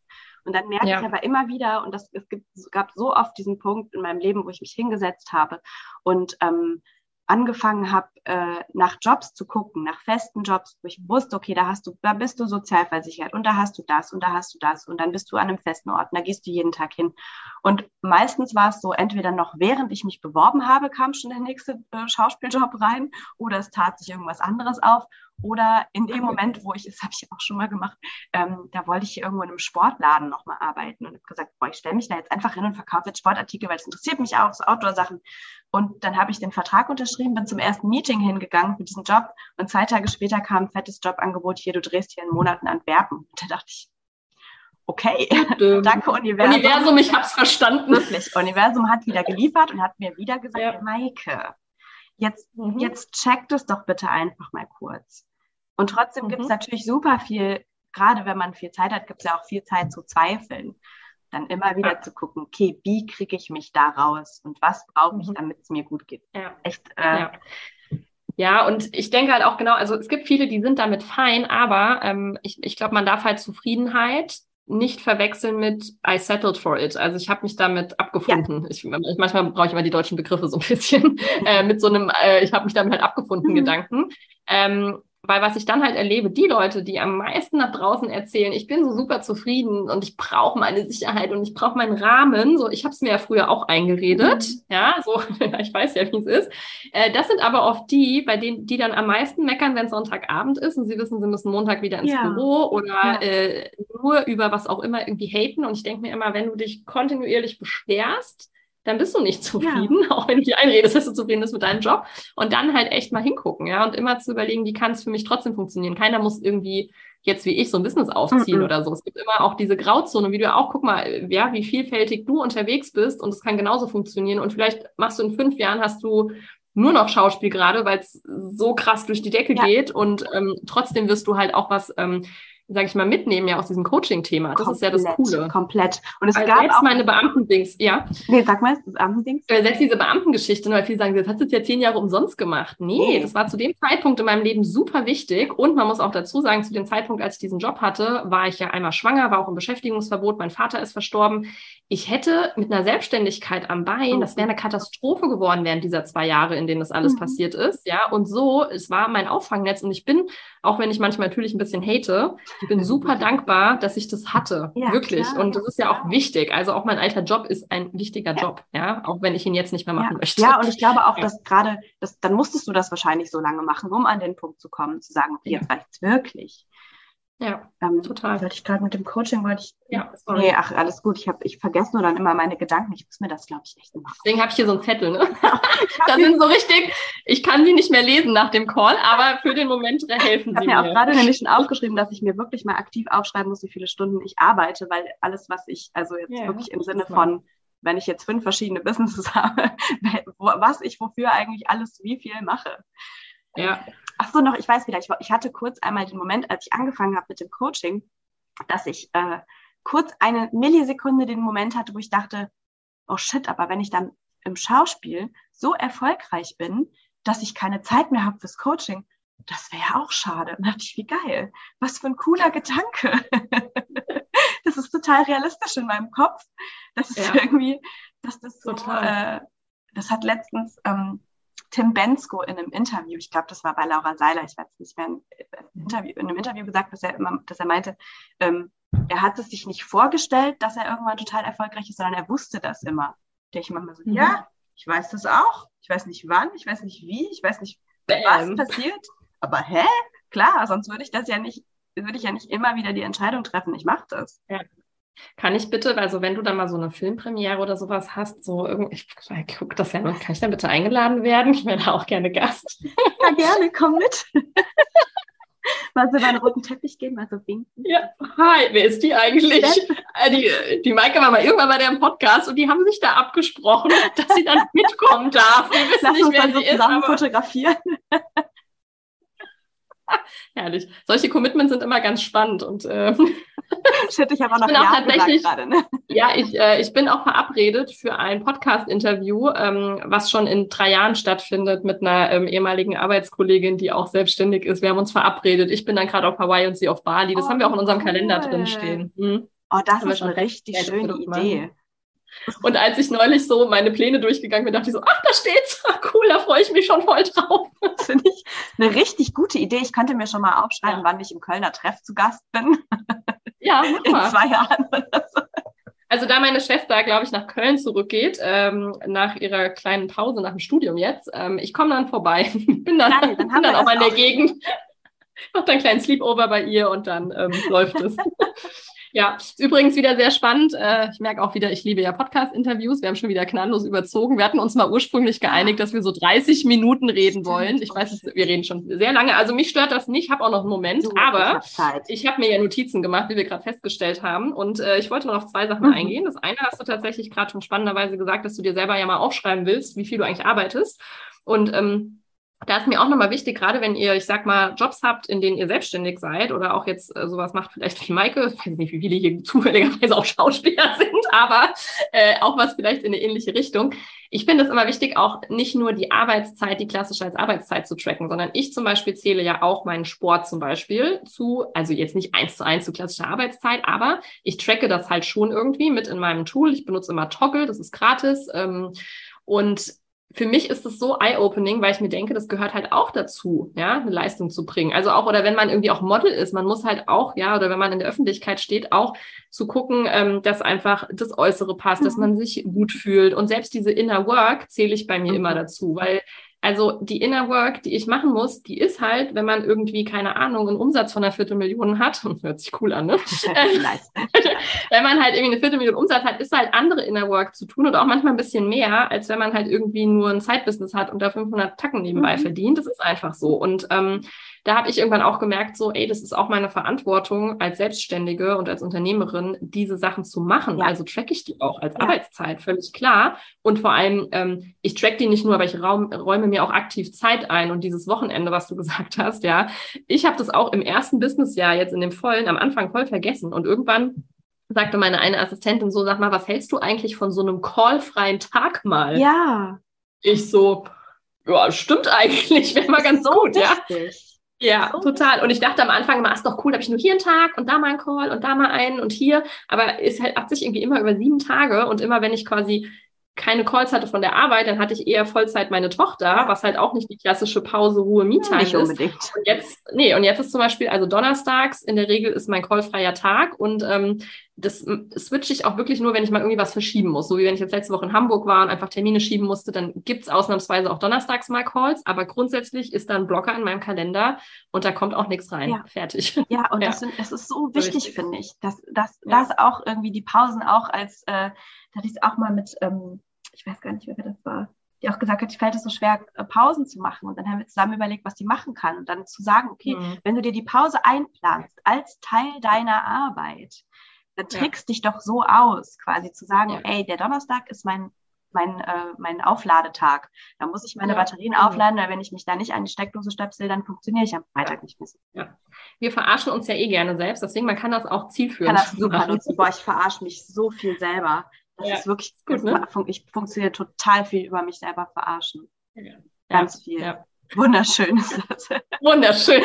Und dann merke ich aber immer wieder, und das, es gibt, gab so oft diesen Punkt in meinem Leben, wo ich mich hingesetzt habe und ähm, angefangen habe, äh, nach Jobs zu gucken, nach festen Jobs, wo ich wusste, okay, da hast du, da bist du sozialversichert und da hast du das und da hast du das und dann bist du an einem festen Ort und da gehst du jeden Tag hin. Und meistens war es so, entweder noch während ich mich beworben habe, kam schon der nächste äh, Schauspieljob rein oder es tat sich irgendwas anderes auf oder in dem Moment, wo ich, das habe ich auch schon mal gemacht, ähm, da wollte ich irgendwo in einem Sportladen nochmal arbeiten und habe gesagt, boah, ich stelle mich da jetzt einfach hin und verkaufe jetzt Sportartikel, weil es interessiert mich auch, so Outdoor-Sachen. Und dann habe ich den Vertrag unterschrieben, bin zum ersten Meeting hingegangen für diesen Job und zwei Tage später kam ein fettes Jobangebot hier, du drehst hier in Monaten Antwerpen. Und da dachte ich, okay, danke Universum. Universum, ich habe es verstanden. Wirklich, Universum hat wieder geliefert und hat mir wieder gesagt, ja. Maike, jetzt, mhm. jetzt checkt es doch bitte einfach mal kurz. Und trotzdem mhm. gibt es natürlich super viel, gerade wenn man viel Zeit hat, gibt es ja auch viel Zeit zu zweifeln dann immer wieder ja. zu gucken, okay, wie kriege ich mich da raus und was brauche ich, mhm. damit es mir gut geht. Ja. Echt. Äh, ja. ja. und ich denke halt auch genau, also es gibt viele, die sind damit fein, aber ähm, ich, ich glaube, man darf halt Zufriedenheit nicht verwechseln mit I settled for it. Also ich habe mich damit abgefunden. Ja. Ich, manchmal brauche ich immer die deutschen Begriffe so ein bisschen äh, mit so einem, äh, ich habe mich damit halt abgefunden mhm. Gedanken. Ähm, weil was ich dann halt erlebe, die Leute, die am meisten nach draußen erzählen, ich bin so super zufrieden und ich brauche meine Sicherheit und ich brauche meinen Rahmen, so ich habe es mir ja früher auch eingeredet, mhm. ja, so ich weiß ja, wie es ist. Äh, das sind aber oft die, bei denen die dann am meisten meckern, wenn Sonntagabend ist und sie wissen, sie müssen Montag wieder ins ja. Büro oder ja. äh, nur über was auch immer irgendwie haten. Und ich denke mir immer, wenn du dich kontinuierlich beschwerst, dann bist du nicht zufrieden, ja. auch wenn du dir einredest, dass du zufrieden bist mit deinem Job. Und dann halt echt mal hingucken, ja, und immer zu überlegen, wie kann es für mich trotzdem funktionieren. Keiner muss irgendwie jetzt wie ich so ein Business aufziehen mhm. oder so. Es gibt immer auch diese Grauzone, wie du auch, guck mal, ja, wie vielfältig du unterwegs bist und es kann genauso funktionieren. Und vielleicht machst du in fünf Jahren, hast du nur noch Schauspiel gerade, weil es so krass durch die Decke ja. geht und ähm, trotzdem wirst du halt auch was ähm, sage ich mal, mitnehmen ja aus diesem Coaching-Thema. Das komplett, ist ja das Coole. Komplett. Und es also gab selbst auch meine Beamtendings, ja. Nee, sag mal, das Beamtendings. Äh, selbst diese Beamtengeschichte, weil viele sagen, das hast du jetzt ja zehn Jahre umsonst gemacht. Nee, nee, das war zu dem Zeitpunkt in meinem Leben super wichtig. Und man muss auch dazu sagen, zu dem Zeitpunkt, als ich diesen Job hatte, war ich ja einmal schwanger, war auch im Beschäftigungsverbot, mein Vater ist verstorben. Ich hätte mit einer Selbstständigkeit am Bein, oh. das wäre eine Katastrophe geworden während dieser zwei Jahre, in denen das alles mhm. passiert ist. Ja, und so, es war mein Auffangnetz und ich bin, auch wenn ich manchmal natürlich ein bisschen hate, ich bin super dankbar, dass ich das hatte. Ja, wirklich. Klar. Und das ist ja auch wichtig. Also auch mein alter Job ist ein wichtiger ja. Job, ja, auch wenn ich ihn jetzt nicht mehr machen ja. möchte. Ja, und ich glaube auch, dass gerade, das, dann musstest du das wahrscheinlich so lange machen, um an den Punkt zu kommen, zu sagen, okay, jetzt reicht's wirklich. Ja, ähm, total. Wollte ich gerade mit dem Coaching, wollte ich. Ja, sorry. Nee, ach, alles gut. Ich, hab, ich vergesse nur dann immer meine Gedanken. Ich muss mir das, glaube ich, echt machen. Deswegen habe ich hier so einen Zettel, ne? da sind so richtig, ich kann sie nicht mehr lesen nach dem Call, aber für den Moment helfen ich sie mir. Ich habe mir auch gerade nämlich schon aufgeschrieben, dass ich mir wirklich mal aktiv aufschreiben muss, wie viele Stunden ich arbeite, weil alles, was ich, also jetzt yeah, wirklich im Sinne von, wenn ich jetzt fünf verschiedene Businesses habe, was ich wofür eigentlich alles wie viel mache. Ja. Ach so, noch, ich weiß wieder, ich, ich hatte kurz einmal den Moment, als ich angefangen habe mit dem Coaching, dass ich äh, kurz eine Millisekunde den Moment hatte, wo ich dachte, oh shit, aber wenn ich dann im Schauspiel so erfolgreich bin, dass ich keine Zeit mehr habe fürs Coaching, das wäre ja auch schade. Und dachte ich, wie geil. Was für ein cooler Gedanke. das ist total realistisch in meinem Kopf. Das ist ja. irgendwie, dass das so, äh, das hat letztens, ähm, Tim Bensko in einem Interview, ich glaube, das war bei Laura Seiler, ich weiß nicht mehr, in, Interview, in einem Interview gesagt, dass er immer, dass er meinte, ähm, er hat es sich nicht vorgestellt, dass er irgendwann total erfolgreich ist, sondern er wusste das immer. Da ich manchmal so, mhm. ja, ich weiß das auch. Ich weiß nicht wann, ich weiß nicht wie, ich weiß nicht, Bam. was passiert. Aber hä? Klar, sonst würde ich das ja nicht, würde ich ja nicht immer wieder die Entscheidung treffen. Ich mache das. Ja. Kann ich bitte, also wenn du dann mal so eine Filmpremiere oder sowas hast, so irgendwie, ich, ich gucke das ja noch, kann ich dann bitte eingeladen werden? Ich wäre da auch gerne Gast. Ja, gerne, komm mit. mal so über den roten Teppich gehen, mal so winken. Ja, hi, wer ist die eigentlich? Äh, die, die Maike war mal irgendwann bei der im Podcast und die haben sich da abgesprochen, dass sie dann mitkommen darf. Wir wissen Lass nicht, uns wer dann so zusammen ist, fotografieren. Herrlich. Solche Commitments sind immer ganz spannend und äh, Shit, ich auch noch ich bin auch tatsächlich, gerade, ne? Ja, ich, äh, ich bin auch verabredet für ein Podcast-Interview, ähm, was schon in drei Jahren stattfindet mit einer ähm, ehemaligen Arbeitskollegin, die auch selbstständig ist. Wir haben uns verabredet. Ich bin dann gerade auf Hawaii und sie auf Bali. Das oh, haben wir auch in unserem cool. Kalender drin stehen. Hm. Oh, das ist eine richtig schöne Idee. Machen. Und als ich neulich so meine Pläne durchgegangen bin, dachte ich so, ach, da steht's. cool, da freue ich mich schon voll drauf. Das finde ich eine richtig gute Idee. Ich könnte mir schon mal aufschreiben, ja. wann ich im Kölner Treff zu Gast bin. Ja, in zwei Jahren. Also da meine Schwester, glaube ich, nach Köln zurückgeht, ähm, nach ihrer kleinen Pause nach dem Studium jetzt, ähm, ich komme dann vorbei. bin dann, Nein, dann, bin dann auch mal in der Gegend. Mach dann einen kleinen Sleepover bei ihr und dann ähm, läuft es. Ja, ist übrigens wieder sehr spannend. Äh, ich merke auch wieder, ich liebe ja Podcast-Interviews. Wir haben schon wieder knalllos überzogen. Wir hatten uns mal ursprünglich geeinigt, dass wir so 30 Minuten reden wollen. Ich weiß, wir reden schon sehr lange. Also mich stört das nicht, habe auch noch einen Moment. Aber ich habe mir ja Notizen gemacht, wie wir gerade festgestellt haben. Und äh, ich wollte noch auf zwei Sachen mhm. eingehen. Das eine hast du tatsächlich gerade schon spannenderweise gesagt, dass du dir selber ja mal aufschreiben willst, wie viel du eigentlich arbeitest. Und ähm, da ist mir auch nochmal wichtig, gerade wenn ihr, ich sag mal, Jobs habt, in denen ihr selbstständig seid oder auch jetzt äh, sowas macht, vielleicht wie Maike, ich weiß nicht, wie viele hier zufälligerweise auch Schauspieler sind, aber äh, auch was vielleicht in eine ähnliche Richtung. Ich finde es immer wichtig, auch nicht nur die Arbeitszeit, die klassische als Arbeitszeit zu tracken, sondern ich zum Beispiel zähle ja auch meinen Sport zum Beispiel zu, also jetzt nicht eins zu eins zu klassischer Arbeitszeit, aber ich tracke das halt schon irgendwie mit in meinem Tool. Ich benutze immer Toggle, das ist gratis. Ähm, und für mich ist es so eye-opening, weil ich mir denke, das gehört halt auch dazu, ja, eine Leistung zu bringen. Also auch, oder wenn man irgendwie auch Model ist, man muss halt auch, ja, oder wenn man in der Öffentlichkeit steht, auch zu gucken, ähm, dass einfach das Äußere passt, mhm. dass man sich gut fühlt. Und selbst diese Inner Work zähle ich bei mir mhm. immer dazu, weil also die Inner Work, die ich machen muss, die ist halt, wenn man irgendwie, keine Ahnung, einen Umsatz von einer Viertelmillion hat, hört sich cool an, ne? wenn man halt irgendwie eine Viertelmillion Umsatz hat, ist halt andere Inner Work zu tun und auch manchmal ein bisschen mehr, als wenn man halt irgendwie nur ein Side-Business hat und da 500 Tacken nebenbei mhm. verdient. Das ist einfach so. Und ähm, da habe ich irgendwann auch gemerkt, so, ey, das ist auch meine Verantwortung als Selbstständige und als Unternehmerin, diese Sachen zu machen. Ja. Also track ich die auch als ja. Arbeitszeit, völlig klar. Und vor allem, ähm, ich track die nicht nur, aber ich raum, räume mir auch aktiv Zeit ein. Und dieses Wochenende, was du gesagt hast, ja, ich habe das auch im ersten Businessjahr jetzt in dem vollen, am Anfang voll vergessen. Und irgendwann sagte meine eine Assistentin so, sag mal, was hältst du eigentlich von so einem callfreien Tag mal? Ja. Ich so, ja, stimmt eigentlich, wäre mal ganz so gut, richtig. Ja. Ja, total. Und ich dachte am Anfang immer, ist doch cool, habe ich nur hier einen Tag und da mal einen Call und da mal einen und hier. Aber es halt, hat sich irgendwie immer über sieben Tage und immer wenn ich quasi keine Calls hatte von der Arbeit, dann hatte ich eher Vollzeit meine Tochter, was halt auch nicht die klassische Pause, Ruhe, Me-Time ja, ist. Unbedingt. Und jetzt, nee, und jetzt ist zum Beispiel, also donnerstags in der Regel ist mein callfreier Tag und ähm, das switche ich auch wirklich nur, wenn ich mal irgendwie was verschieben muss. So wie wenn ich jetzt letzte Woche in Hamburg war und einfach Termine schieben musste, dann gibt's ausnahmsweise auch donnerstags mal Calls, aber grundsätzlich ist da ein Blocker in meinem Kalender und da kommt auch nichts rein. Ja. Fertig. Ja, und ja. Das, sind, das ist so wichtig, finde ich, dass, dass, ja. dass auch irgendwie die Pausen auch als äh, da hatte ich es auch mal mit, ähm, ich weiß gar nicht, wer das war, die auch gesagt hat, ich fällt es so schwer, äh, Pausen zu machen. Und dann haben wir zusammen überlegt, was die machen kann. Und dann zu sagen, okay, mhm. wenn du dir die Pause einplanst als Teil deiner Arbeit, dann trickst ja. dich doch so aus, quasi zu sagen, ja. ey, der Donnerstag ist mein mein, äh, mein Aufladetag. Da muss ich meine ja, Batterien genau. aufladen, weil wenn ich mich da nicht an die Steckdose stöpsel, dann funktioniere ich am Freitag ja. nicht mehr. Ja. Wir verarschen uns ja eh gerne selbst, deswegen man kann das auch zielführend kann das super nutzen. Boah, ich verarsche mich so viel selber. Das ja. ist wirklich, gut, ne? ich funktioniere total viel über mich selber verarschen. Ganz viel. Wunderschön ist das. Wunderschön.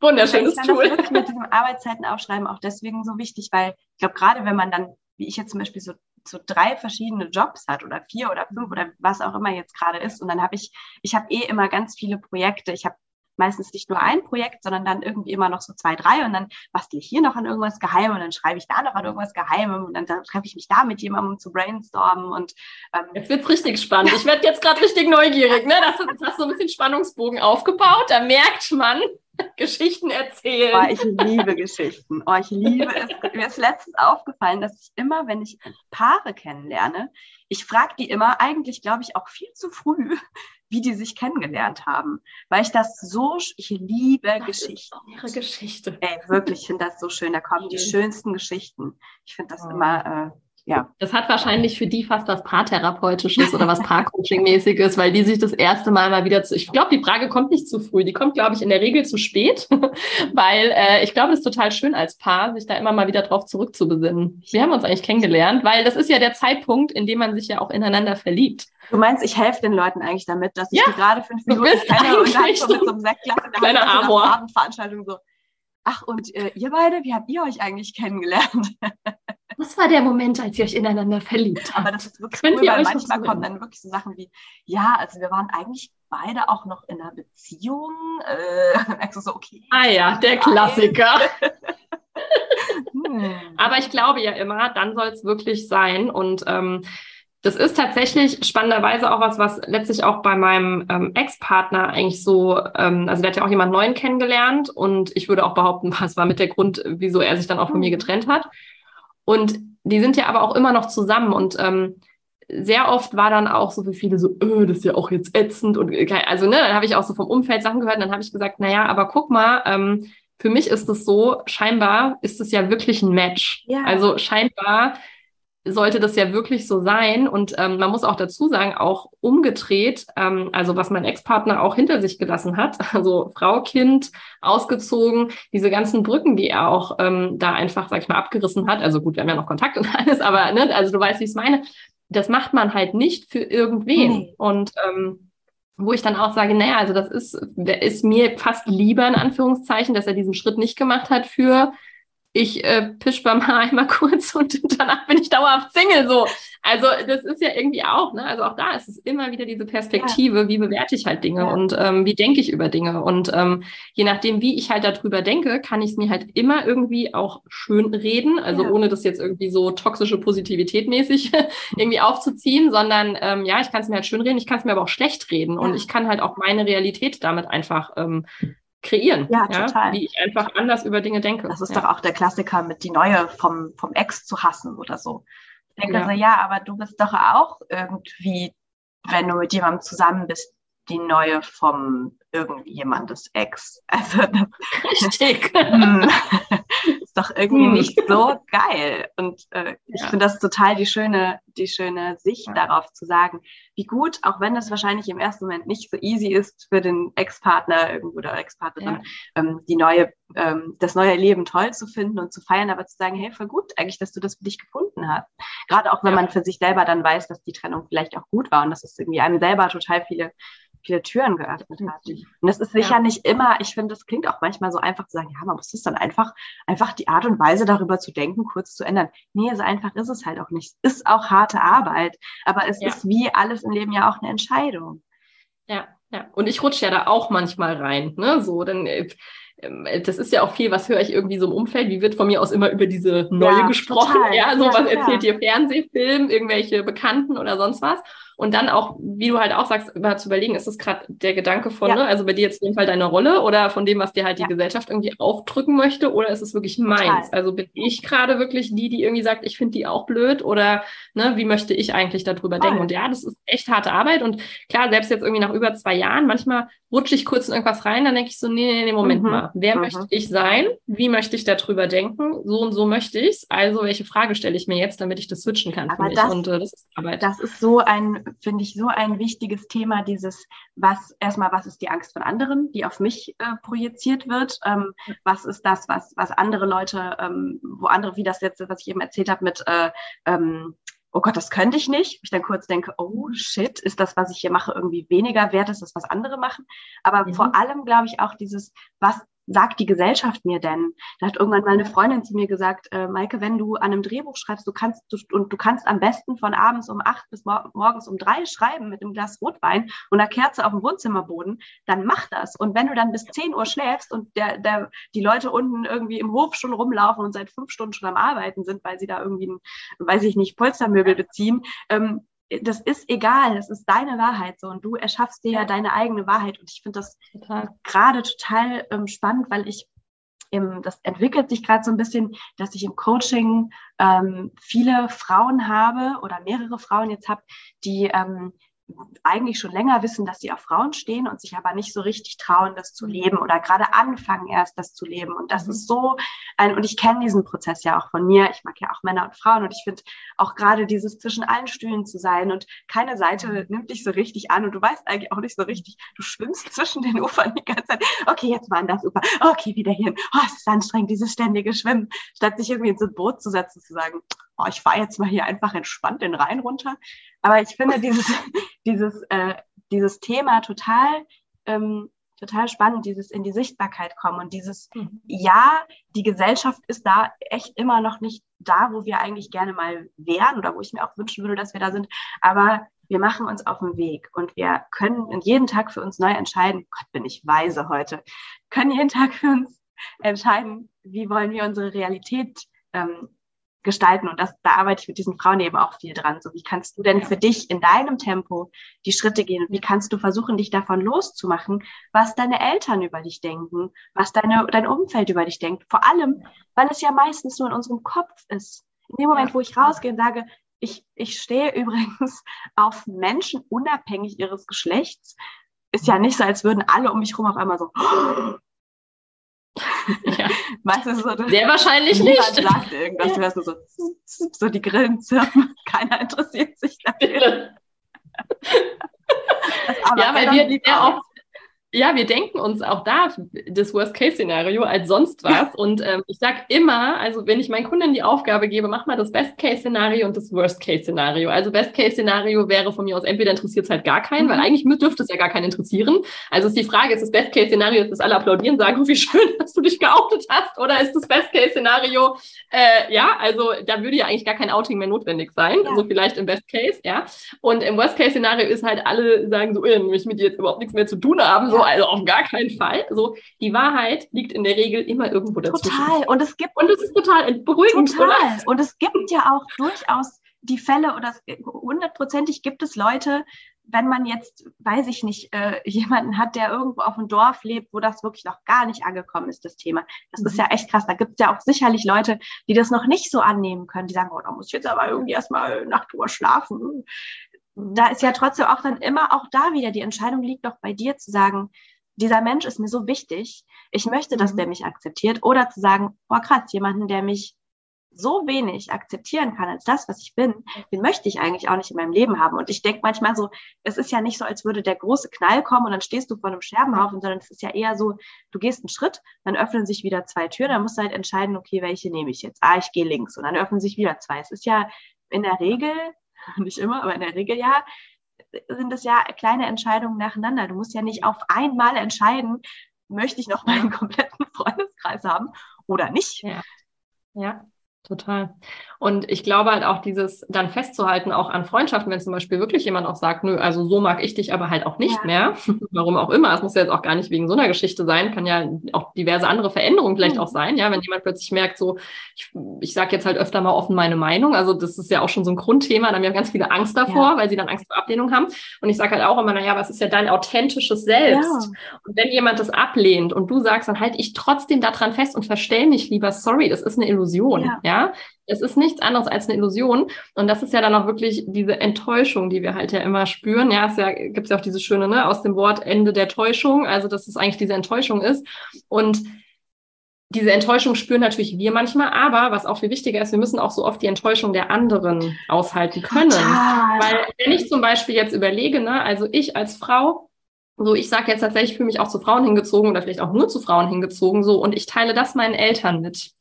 Wunderschönes ich Tool. Das mit diesem Arbeitszeiten aufschreiben auch deswegen so wichtig, weil ich glaube, gerade wenn man dann wie ich jetzt zum Beispiel so, so drei verschiedene Jobs hat oder vier oder fünf oder was auch immer jetzt gerade ist. Und dann habe ich, ich habe eh immer ganz viele Projekte. Ich habe meistens nicht nur ein Projekt, sondern dann irgendwie immer noch so zwei, drei und dann bastle ich hier noch an irgendwas Geheimem und dann schreibe ich da noch an irgendwas Geheimem und dann, dann treffe ich mich da mit jemandem, um zu brainstormen und ähm, Jetzt wird's richtig spannend. Ich werde jetzt gerade richtig neugierig, ne? Das, das hast du so ein bisschen Spannungsbogen aufgebaut, da merkt man, Geschichten erzählen. Oh, ich liebe Geschichten. Oh, ich liebe es. Mir ist letztens aufgefallen, dass ich immer, wenn ich Paare kennenlerne, ich frage die immer, eigentlich glaube ich auch viel zu früh, wie die sich kennengelernt haben. Weil ich das so, ich liebe das Geschichten. Ihre Geschichte. Ey, wirklich, ich finde das so schön. Da kommen die schönsten Geschichten. Ich finde das oh. immer, äh, ja. Das hat wahrscheinlich für die fast was Paartherapeutisches oder was Paarcoaching-mäßiges, weil die sich das erste Mal mal wieder zu. Ich glaube, die Frage kommt nicht zu früh. Die kommt, glaube ich, in der Regel zu spät, weil äh, ich glaube, es ist total schön als Paar, sich da immer mal wieder drauf zurückzubesinnen. Wir haben uns eigentlich kennengelernt, weil das ist ja der Zeitpunkt, in dem man sich ja auch ineinander verliebt. Du meinst, ich helfe den Leuten eigentlich damit, dass ich ja, gerade fünf Minuten kenne und dann so mit so einem Sektglas in der Amor. Abendveranstaltung so. Ach, und äh, ihr beide, wie habt ihr euch eigentlich kennengelernt? Was war der Moment, als ihr euch ineinander verliebt habt? Aber das ist wirklich Könnt cool, weil manchmal kommen dann wirklich so Sachen wie, ja, also wir waren eigentlich beide auch noch in einer Beziehung. Äh, so, okay. Ah ja, der Klassiker. hm. Aber ich glaube ja immer, dann soll es wirklich sein. Und ähm, das ist tatsächlich spannenderweise auch was, was letztlich auch bei meinem ähm, Ex-Partner eigentlich so, ähm, also der hat ja auch jemand Neuen kennengelernt und ich würde auch behaupten, was war mit der Grund, wieso er sich dann auch von mir hm. getrennt hat. Und die sind ja aber auch immer noch zusammen und ähm, sehr oft war dann auch so für viele so, öh, das ist ja auch jetzt ätzend und äh, also ne, dann habe ich auch so vom Umfeld Sachen gehört und dann habe ich gesagt, naja, aber guck mal, ähm, für mich ist es so, scheinbar ist es ja wirklich ein Match. Ja. Also scheinbar sollte das ja wirklich so sein. Und ähm, man muss auch dazu sagen, auch umgedreht, ähm, also was mein Ex-Partner auch hinter sich gelassen hat, also Frau, Kind, ausgezogen, diese ganzen Brücken, die er auch ähm, da einfach, sag ich mal, abgerissen hat. Also gut, wir haben ja noch Kontakt und alles, aber ne, also du weißt, wie ich es meine. Das macht man halt nicht für irgendwen. Mhm. Und ähm, wo ich dann auch sage, naja, also das ist, ist mir fast lieber in Anführungszeichen, dass er diesen Schritt nicht gemacht hat für ich äh, pisch beim Haar einmal kurz und danach bin ich dauerhaft Single. So. Also das ist ja irgendwie auch, ne? Also auch da ist es immer wieder diese Perspektive, ja. wie bewerte ich halt Dinge ja. und ähm, wie denke ich über Dinge. Und ähm, je nachdem, wie ich halt darüber denke, kann ich es mir halt immer irgendwie auch schön reden. Also ja. ohne das jetzt irgendwie so toxische Positivität mäßig irgendwie aufzuziehen, sondern ähm, ja, ich kann es mir halt schön reden, ich kann es mir aber auch schlecht reden und ich kann halt auch meine Realität damit einfach ähm, kreieren. Ja, ja, total. Wie ich einfach anders über Dinge denke. Das ist ja. doch auch der Klassiker mit die Neue vom, vom Ex zu hassen oder so. Ich denke ja. so, ja, aber du bist doch auch irgendwie, wenn du mit jemandem zusammen bist, die Neue vom irgendjemandes Ex. Also das, Richtig. Doch irgendwie hm. nicht so geil. Und äh, ich ja. finde das total die schöne, die schöne Sicht ja. darauf zu sagen, wie gut, auch wenn es wahrscheinlich im ersten Moment nicht so easy ist für den Ex-Partner irgendwo oder Ex-Partnerin, ja. ähm, die neue, ähm, das neue Leben toll zu finden und zu feiern, aber zu sagen, hey, voll gut eigentlich, dass du das für dich gefunden hast. Gerade auch wenn man für sich selber dann weiß, dass die Trennung vielleicht auch gut war und dass es irgendwie einem selber total viele viele Türen geöffnet hat. Und das ist sicher ja. nicht immer, ich finde, das klingt auch manchmal so einfach zu sagen, ja, man muss es dann einfach, einfach die Art und Weise darüber zu denken, kurz zu ändern. Nee, so einfach ist es halt auch nicht. Es ist auch harte Arbeit, aber es ja. ist wie alles im Leben ja auch eine Entscheidung. Ja, ja. Und ich rutsche ja da auch manchmal rein, ne, so, dann, äh, das ist ja auch viel, was höre ich irgendwie so im Umfeld. Wie wird von mir aus immer über diese neue ja, gesprochen? Total. Ja, so ja, was erzählt ihr Fernsehfilm, irgendwelche Bekannten oder sonst was. Und dann auch, wie du halt auch sagst, immer zu überlegen, ist das gerade der Gedanke von, ja. ne, also bei dir jetzt in dem Fall deine Rolle oder von dem, was dir halt die. Gesellschaft irgendwie aufdrücken möchte, oder ist es wirklich meins? Total. Also bin ich gerade wirklich die, die irgendwie sagt, ich finde die auch blöd oder ne, wie möchte ich eigentlich darüber denken? Und ja, das ist echt harte Arbeit. Und klar, selbst jetzt irgendwie nach über zwei Jahren, manchmal rutsche ich kurz in irgendwas rein, dann denke ich so, nee, nee, nee, Moment mhm. mal. Wer mhm. möchte ich sein? Wie möchte ich darüber denken? So und so möchte ich es. Also welche Frage stelle ich mir jetzt, damit ich das switchen kann Aber Das, und äh, das ist Arbeit. Das ist so ein finde ich, so ein wichtiges Thema, dieses, was erstmal, was ist die Angst von anderen, die auf mich äh, projiziert wird? Ähm, was ist das, was, was andere Leute, ähm, wo andere, wie das jetzt, was ich eben erzählt habe, mit äh, ähm, oh Gott, das könnte ich nicht. Ich dann kurz denke, oh shit, ist das, was ich hier mache, irgendwie weniger wert, ist das, was andere machen. Aber mhm. vor allem glaube ich auch dieses, was sagt die Gesellschaft mir denn? Da hat irgendwann mal eine Freundin zu mir gesagt, äh, Maike, wenn du an einem Drehbuch schreibst, du kannst du, und du kannst am besten von abends um acht bis mor morgens um drei schreiben mit einem Glas Rotwein und einer Kerze auf dem Wohnzimmerboden, dann mach das. Und wenn du dann bis zehn Uhr schläfst und der, der, die Leute unten irgendwie im Hof schon rumlaufen und seit fünf Stunden schon am Arbeiten sind, weil sie da irgendwie, ein, weiß ich nicht, Polstermöbel beziehen, ähm, das ist egal, das ist deine Wahrheit so und du erschaffst dir ja deine eigene Wahrheit und ich finde das gerade total ähm, spannend, weil ich im, das entwickelt sich gerade so ein bisschen, dass ich im Coaching ähm, viele Frauen habe oder mehrere Frauen jetzt habe, die ähm, eigentlich schon länger wissen, dass sie auf Frauen stehen und sich aber nicht so richtig trauen, das zu leben oder gerade anfangen erst das zu leben. Und das mhm. ist so ein, und ich kenne diesen Prozess ja auch von mir. Ich mag ja auch Männer und Frauen und ich finde auch gerade dieses zwischen allen Stühlen zu sein und keine Seite mhm. nimmt dich so richtig an und du weißt eigentlich auch nicht so richtig, du schwimmst zwischen den Ufern die ganze Zeit. Okay, jetzt mal an das Ufer. Okay, wieder hier. Oh, es ist anstrengend, dieses ständige Schwimmen. Statt sich irgendwie in so ein Boot zu setzen, zu sagen, oh, ich fahre jetzt mal hier einfach entspannt den Rhein runter. Aber ich finde dieses, dieses, äh, dieses Thema total, ähm, total spannend, dieses in die Sichtbarkeit kommen und dieses, mhm. ja, die Gesellschaft ist da echt immer noch nicht da, wo wir eigentlich gerne mal wären oder wo ich mir auch wünschen würde, dass wir da sind. Aber wir machen uns auf den Weg und wir können jeden Tag für uns neu entscheiden. Gott, bin ich weise heute. Können jeden Tag für uns entscheiden, wie wollen wir unsere Realität ähm, gestalten. Und das, da arbeite ich mit diesen Frauen eben auch viel dran. So, wie kannst du denn für dich in deinem Tempo die Schritte gehen? wie kannst du versuchen, dich davon loszumachen, was deine Eltern über dich denken, was deine, dein Umfeld über dich denkt? Vor allem, weil es ja meistens nur in unserem Kopf ist. In dem Moment, wo ich rausgehe und sage, ich, ich stehe übrigens auf Menschen unabhängig ihres Geschlechts, ist ja nicht so, als würden alle um mich herum auf einmal so, ja. Meistens so, Sehr wahrscheinlich nicht. sagt irgendwas, du hörst nur so, so die Grillen zirpen, keiner interessiert sich dafür. ja, weil wir sehr oft ja, wir denken uns auch da das Worst-Case-Szenario als sonst was. Und ähm, ich sage immer, also wenn ich meinen Kunden die Aufgabe gebe, mach mal das Best-Case-Szenario und das Worst-Case-Szenario. Also Best-Case-Szenario wäre von mir aus, entweder interessiert es halt gar keinen, mhm. weil eigentlich dürfte es ja gar keinen interessieren. Also ist die Frage, ist das Best-Case-Szenario, dass alle applaudieren, sagen, wie schön, dass du dich geoutet hast, oder ist das Best-Case-Szenario, äh, ja, also da würde ja eigentlich gar kein Outing mehr notwendig sein. Ja. Also vielleicht im Best-Case, ja. Und im Worst-Case-Szenario ist halt, alle sagen so, ich mit dir jetzt überhaupt nichts mehr zu tun haben, so, also auf gar keinen Fall. So, die Wahrheit liegt in der Regel immer irgendwo dazwischen. Total. Und es gibt. Und es ist total beruhigend. Total. Oder? Und es gibt ja auch durchaus die Fälle oder hundertprozentig gibt es Leute, wenn man jetzt, weiß ich nicht, äh, jemanden hat, der irgendwo auf dem Dorf lebt, wo das wirklich noch gar nicht angekommen ist, das Thema. Das mhm. ist ja echt krass. Da gibt es ja auch sicherlich Leute, die das noch nicht so annehmen können, die sagen, oh, da muss ich jetzt aber irgendwie erstmal Nacht drüber schlafen. Da ist ja trotzdem auch dann immer auch da wieder die Entscheidung liegt doch bei dir zu sagen, dieser Mensch ist mir so wichtig, ich möchte, dass mhm. der mich akzeptiert. Oder zu sagen, boah krass, jemanden, der mich so wenig akzeptieren kann als das, was ich bin, den möchte ich eigentlich auch nicht in meinem Leben haben. Und ich denke manchmal so, es ist ja nicht so, als würde der große Knall kommen und dann stehst du vor einem Scherbenhaufen, sondern es ist ja eher so, du gehst einen Schritt, dann öffnen sich wieder zwei Türen, dann musst du halt entscheiden, okay, welche nehme ich jetzt? Ah, ich gehe links und dann öffnen sich wieder zwei. Es ist ja in der Regel, nicht immer, aber in der Regel ja, sind es ja kleine Entscheidungen nacheinander. Du musst ja nicht auf einmal entscheiden, möchte ich noch meinen kompletten Freundeskreis haben oder nicht. Ja. ja. Total. Und ich glaube halt auch dieses dann festzuhalten, auch an Freundschaften, wenn zum Beispiel wirklich jemand auch sagt, nö, also so mag ich dich aber halt auch nicht ja. mehr, warum auch immer, es muss ja jetzt auch gar nicht wegen so einer Geschichte sein, kann ja auch diverse andere Veränderungen vielleicht mhm. auch sein, ja, wenn jemand plötzlich merkt, so, ich, ich sage jetzt halt öfter mal offen meine Meinung, also das ist ja auch schon so ein Grundthema, da haben wir ganz viele Angst davor, ja. weil sie dann Angst vor Ablehnung haben. Und ich sage halt auch immer, naja, was ist ja dein authentisches Selbst? Ja. Und wenn jemand das ablehnt und du sagst, dann halte ich trotzdem daran fest und verstell mich lieber, sorry, das ist eine Illusion, ja. Ja? Es ist nichts anderes als eine Illusion. Und das ist ja dann auch wirklich diese Enttäuschung, die wir halt ja immer spüren. Ja, es ja, gibt ja auch diese schöne, ne, aus dem Wort Ende der Täuschung, also dass es eigentlich diese Enttäuschung ist. Und diese Enttäuschung spüren natürlich wir manchmal, aber was auch viel wichtiger ist, wir müssen auch so oft die Enttäuschung der anderen aushalten können. Total. Weil wenn ich zum Beispiel jetzt überlege, ne, also ich als Frau, so ich sage jetzt tatsächlich, ich fühle mich auch zu Frauen hingezogen oder vielleicht auch nur zu Frauen hingezogen, so und ich teile das meinen Eltern mit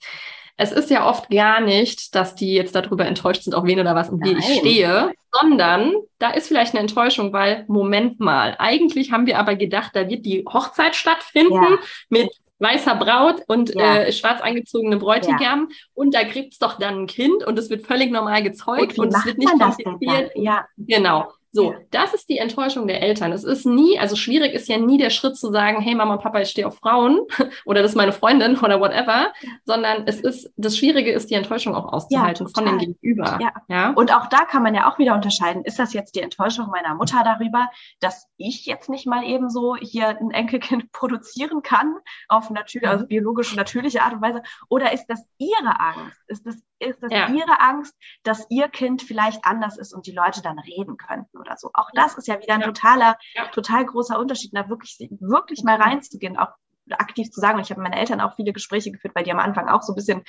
es ist ja oft gar nicht, dass die jetzt darüber enttäuscht sind, auf wen oder was und wie ich stehe, sondern da ist vielleicht eine Enttäuschung, weil, Moment mal, eigentlich haben wir aber gedacht, da wird die Hochzeit stattfinden ja. mit weißer Braut und ja. äh, schwarz angezogene Bräutigam ja. und da kriegt es doch dann ein Kind und es wird völlig normal gezeugt und, und es wird nicht kompliziert. Ja. Genau. So, ja. das ist die Enttäuschung der Eltern. Es ist nie, also schwierig ist ja nie der Schritt zu sagen, hey Mama, Papa, ich stehe auf Frauen oder das ist meine Freundin oder whatever, sondern es ist, das Schwierige ist, die Enttäuschung auch auszuhalten ja, von dem Gegenüber. Ja. ja. Und auch da kann man ja auch wieder unterscheiden, ist das jetzt die Enttäuschung meiner Mutter darüber, dass ich jetzt nicht mal eben so hier ein Enkelkind produzieren kann, auf natürlich, also mhm. biologische, natürliche Art und Weise, oder ist das ihre Angst? Ist das ist es ja. ihre Angst, dass ihr Kind vielleicht anders ist und die Leute dann reden könnten oder so. Auch das ist ja wieder ein totaler, total großer Unterschied, da wirklich, wirklich mal reinzugehen, auch aktiv zu sagen. Und ich habe mit meinen Eltern auch viele Gespräche geführt, weil die am Anfang auch so ein bisschen,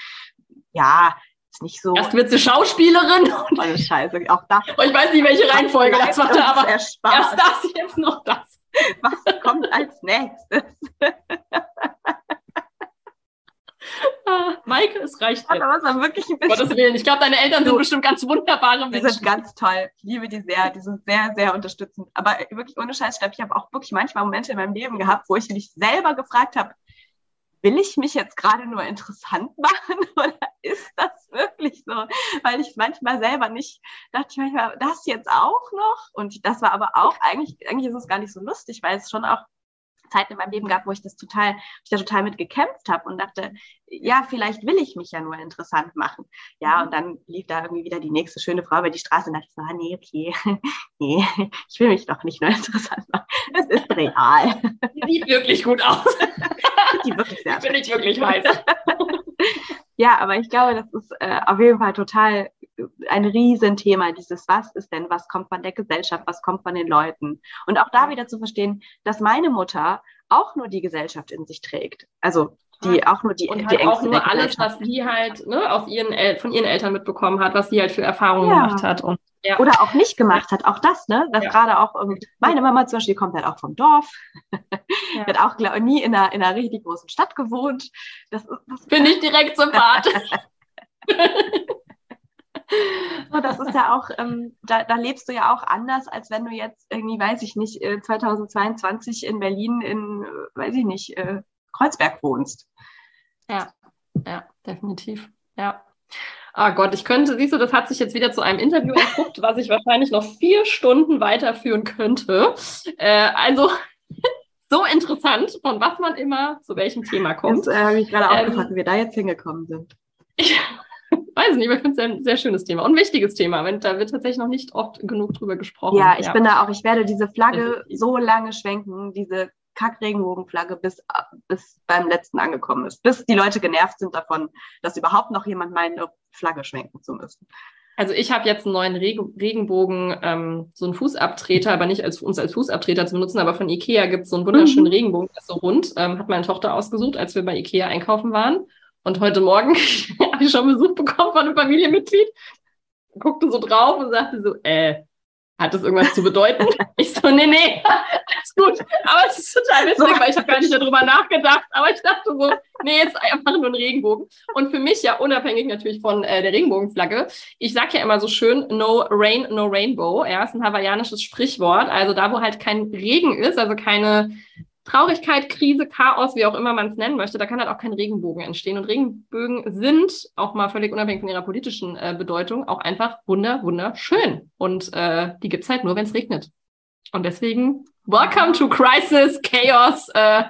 ja, ist nicht so. Erst wird sie Schauspielerin. Und oh, Scheiße, auch das. Und ich weiß nicht, welche Reihenfolge das war, aber erst das, jetzt noch das. Was kommt als nächstes? Maike, es reicht jetzt. Aber war wirklich ein bisschen. Gottes Willen. Ich glaube, deine Eltern sind bestimmt ganz wunderbare Menschen. Die sind ganz toll. Ich liebe die sehr. Die sind sehr, sehr unterstützend. Aber wirklich ohne Scheiß, ich glaube, ich habe auch wirklich manchmal Momente in meinem Leben gehabt, wo ich mich selber gefragt habe, will ich mich jetzt gerade nur interessant machen oder ist das wirklich so? Weil ich manchmal selber nicht, dachte ich manchmal, das jetzt auch noch? Und das war aber auch, eigentlich, eigentlich ist es gar nicht so lustig, weil es schon auch Zeiten in meinem Leben gab, wo ich das total, ich da total mit gekämpft habe und dachte, ja, vielleicht will ich mich ja nur interessant machen. Ja, und dann lief da irgendwie wieder die nächste schöne Frau über die Straße und dachte ich so, ah, nee, okay, nee, ich will mich doch nicht nur interessant machen. Es ist real. Sieht wirklich gut aus. Die wirklich sehr Bin ich wirklich weiß. ja, aber ich glaube, das ist äh, auf jeden Fall total ein Riesenthema, dieses Was ist denn, was kommt von der Gesellschaft, was kommt von den Leuten. Und auch da wieder zu verstehen, dass meine Mutter auch nur die Gesellschaft in sich trägt. Also die auch nur die, und die halt auch nur alles, was sie halt ne, aus ihren El von ihren Eltern mitbekommen hat, was sie halt für Erfahrungen ja. gemacht hat. Und, ja. Oder auch nicht gemacht hat. Auch das, ne? Das ja. gerade auch meine Mama zum Beispiel kommt halt auch vom Dorf. Ja. hat auch glaub, nie in einer, in einer richtig großen Stadt gewohnt. Das, das finde ich direkt sympathisch. Das ist ja auch, ähm, da, da, lebst du ja auch anders, als wenn du jetzt irgendwie, weiß ich nicht, 2022 äh, in Berlin in, äh, weiß ich nicht, äh, Kreuzberg wohnst. Ja, ja, definitiv. Ja. Ah Gott, ich könnte, siehst du, das hat sich jetzt wieder zu einem Interview entpuppt, was ich wahrscheinlich noch vier Stunden weiterführen könnte. Äh, also so interessant, von was man immer zu welchem Thema kommt. Jetzt äh, habe ich gerade auch ähm, gefragt, wie wir da jetzt hingekommen sind. Ich weiß nicht, aber ich finde es ein sehr schönes Thema und ein wichtiges Thema. Wenn, da wird tatsächlich noch nicht oft genug drüber gesprochen. Ja, ich ja. bin da auch, ich werde diese Flagge so lange schwenken, diese Kack-Regenbogenflagge, bis, bis beim letzten angekommen ist. Bis die Leute genervt sind davon, dass überhaupt noch jemand meint, eine Flagge schwenken zu müssen. Also ich habe jetzt einen neuen Regen Regenbogen, ähm, so einen Fußabtreter, aber nicht als uns als Fußabtreter zu benutzen, aber von Ikea gibt es so einen wunderschönen mhm. Regenbogen, der ist so rund. Ähm, hat meine Tochter ausgesucht, als wir bei Ikea einkaufen waren. Und heute Morgen habe ich schon Besuch bekommen von einem Familienmitglied, guckte so drauf und sagte so, äh, hat das irgendwas zu bedeuten? ich so, nee, nee, alles gut. Aber es ist total witzig, weil ich habe gar nicht darüber nachgedacht. Aber ich dachte so, nee, jetzt einfach nur ein Regenbogen. Und für mich ja unabhängig natürlich von äh, der Regenbogenflagge. Ich sage ja immer so schön, no rain, no rainbow. Ja, ist ein hawaiianisches Sprichwort. Also da, wo halt kein Regen ist, also keine Traurigkeit, Krise, Chaos, wie auch immer man es nennen möchte, da kann halt auch kein Regenbogen entstehen. Und Regenbögen sind, auch mal völlig unabhängig von ihrer politischen äh, Bedeutung, auch einfach wunder, wunderschön. Und äh, die es halt nur, wenn es regnet. Und deswegen, welcome to Crisis, Chaos, äh,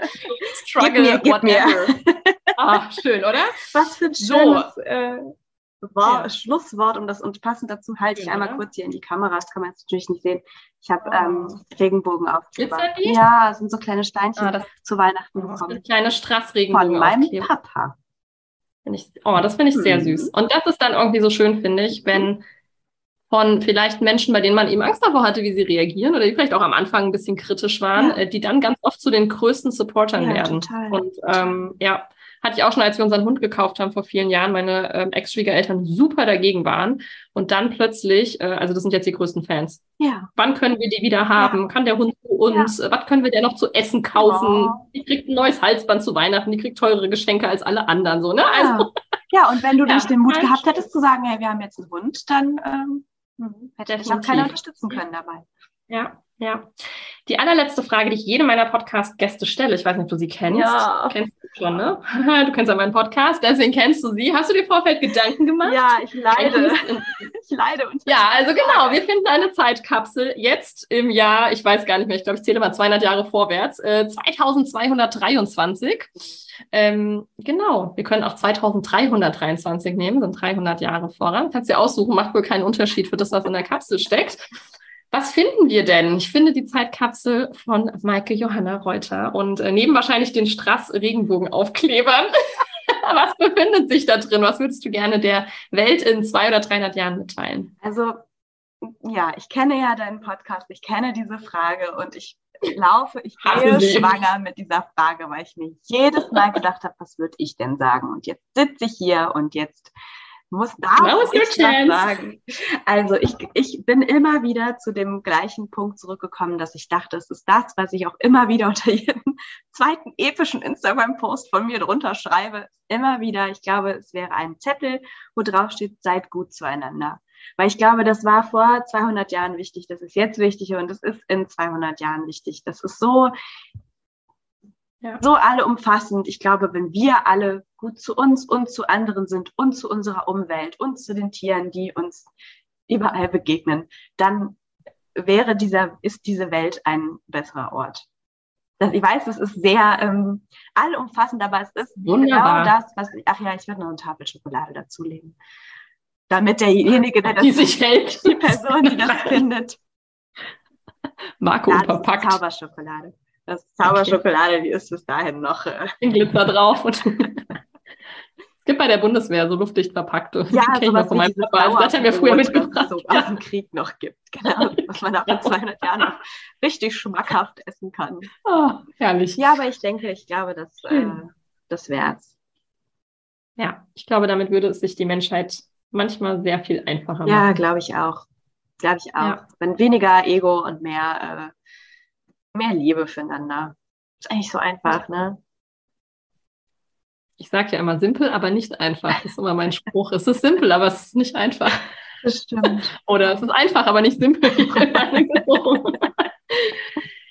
Struggle, gib mir, gib whatever. Mir. ah, schön, oder? Was für ein schönes, so. äh, war, ja. Schlusswort um das und passend dazu halte ich einmal kurz hier in die Kamera. Das kann man jetzt natürlich nicht sehen. Ich habe oh. ähm, Regenbogen aufgeklebt. Ja, sind so kleine Steinchen ah, das, zu Weihnachten bekommen. Kleine Strassregenbogen von meinem aufkleben. Papa. Ich, oh, das finde ich sehr mhm. süß. Und das ist dann irgendwie so schön, finde ich, wenn von vielleicht Menschen, bei denen man eben Angst davor hatte, wie sie reagieren oder die vielleicht auch am Anfang ein bisschen kritisch waren, ja. äh, die dann ganz oft zu den größten Supportern ja, werden. Total. Und ähm, ja, hatte ich auch schon, als wir unseren Hund gekauft haben vor vielen Jahren, meine ähm, Ex-Schwiegereltern super dagegen waren. Und dann plötzlich, äh, also das sind jetzt die größten Fans. Ja. Wann können wir die wieder haben? Ja. Kann der Hund zu uns? Ja. Was können wir der noch zu essen kaufen? Oh. Die kriegt ein neues Halsband zu Weihnachten, die kriegt teurere Geschenke als alle anderen. So, ne? Ja. Also, ja, und wenn du nicht den Mut gehabt hättest zu sagen, hey, wir haben jetzt einen Hund, dann ähm, hm, hätte ich auch keiner unterstützen können dabei. Ja, Ja. Die allerletzte Frage, die ich jedem meiner Podcast-Gäste stelle, ich weiß nicht, ob du sie kennst. Ja. Kennst du schon, ne? Du kennst ja meinen Podcast, deswegen kennst du sie. Hast du dir Vorfeld Gedanken gemacht? Ja, ich leide. ich leide. Und ja, also genau, wir finden eine Zeitkapsel jetzt im Jahr, ich weiß gar nicht mehr, ich glaube, ich zähle mal 200 Jahre vorwärts, äh, 2223. Ähm, genau, wir können auch 2323 nehmen, sind 300 Jahre voran. Kannst dir aussuchen, macht wohl keinen Unterschied für das, was in der Kapsel steckt. Was finden wir denn? Ich finde die Zeitkapsel von Maike Johanna Reuter und äh, neben wahrscheinlich den Strass Regenbogenaufklebern. was befindet sich da drin? Was würdest du gerne der Welt in zwei oder 300 Jahren mitteilen? Also, ja, ich kenne ja deinen Podcast, ich kenne diese Frage und ich laufe, ich gehe schwanger mit dieser Frage, weil ich mir jedes Mal gedacht habe, was würde ich denn sagen? Und jetzt sitze ich hier und jetzt muss da ich sagen. Also ich, ich bin immer wieder zu dem gleichen Punkt zurückgekommen, dass ich dachte, es ist das, was ich auch immer wieder unter jedem zweiten epischen Instagram-Post von mir drunter schreibe. Immer wieder, ich glaube, es wäre ein Zettel, wo drauf steht, seid gut zueinander. Weil ich glaube, das war vor 200 Jahren wichtig, das ist jetzt wichtig und es ist in 200 Jahren wichtig. Das ist so, ja. so allumfassend. Ich glaube, wenn wir alle gut zu uns und zu anderen sind und zu unserer Umwelt und zu den Tieren, die uns überall begegnen, dann wäre dieser, ist diese Welt ein besserer Ort. Das, ich weiß, es ist sehr ähm, allumfassend, aber es ist Wunderbar. genau das, was ich, ach ja, ich werde noch eine Tafel Schokolade dazulegen. Damit derjenige, der das, die sich hält, die Person, die das findet, Marco ja, verpackt. Zauberschokolade. Das Zauberschokolade, okay. die ist bis dahin noch. Äh, Glitzer drauf. Und gibt bei der Bundeswehr so luftdicht verpackte. Ja, so was von meinem Papa. Das hat er mir früher mitgebracht. So aus dem Krieg noch gibt. Genau, was man auch in 200 Jahren noch richtig schmackhaft essen kann. Oh, herrlich. Ja, aber ich denke, ich glaube, das, äh, das wär's. Ja, ich glaube, damit würde es sich die Menschheit manchmal sehr viel einfacher machen. Ja, glaube ich auch. Glaube ich auch. Ja. Wenn weniger Ego und mehr, äh, mehr Liebe füreinander. Ist eigentlich so einfach, ne? ich sage ja immer simpel, aber nicht einfach. Das ist immer mein Spruch. Es ist simpel, aber es ist nicht einfach. Das stimmt. Oder es ist einfach, aber nicht simpel.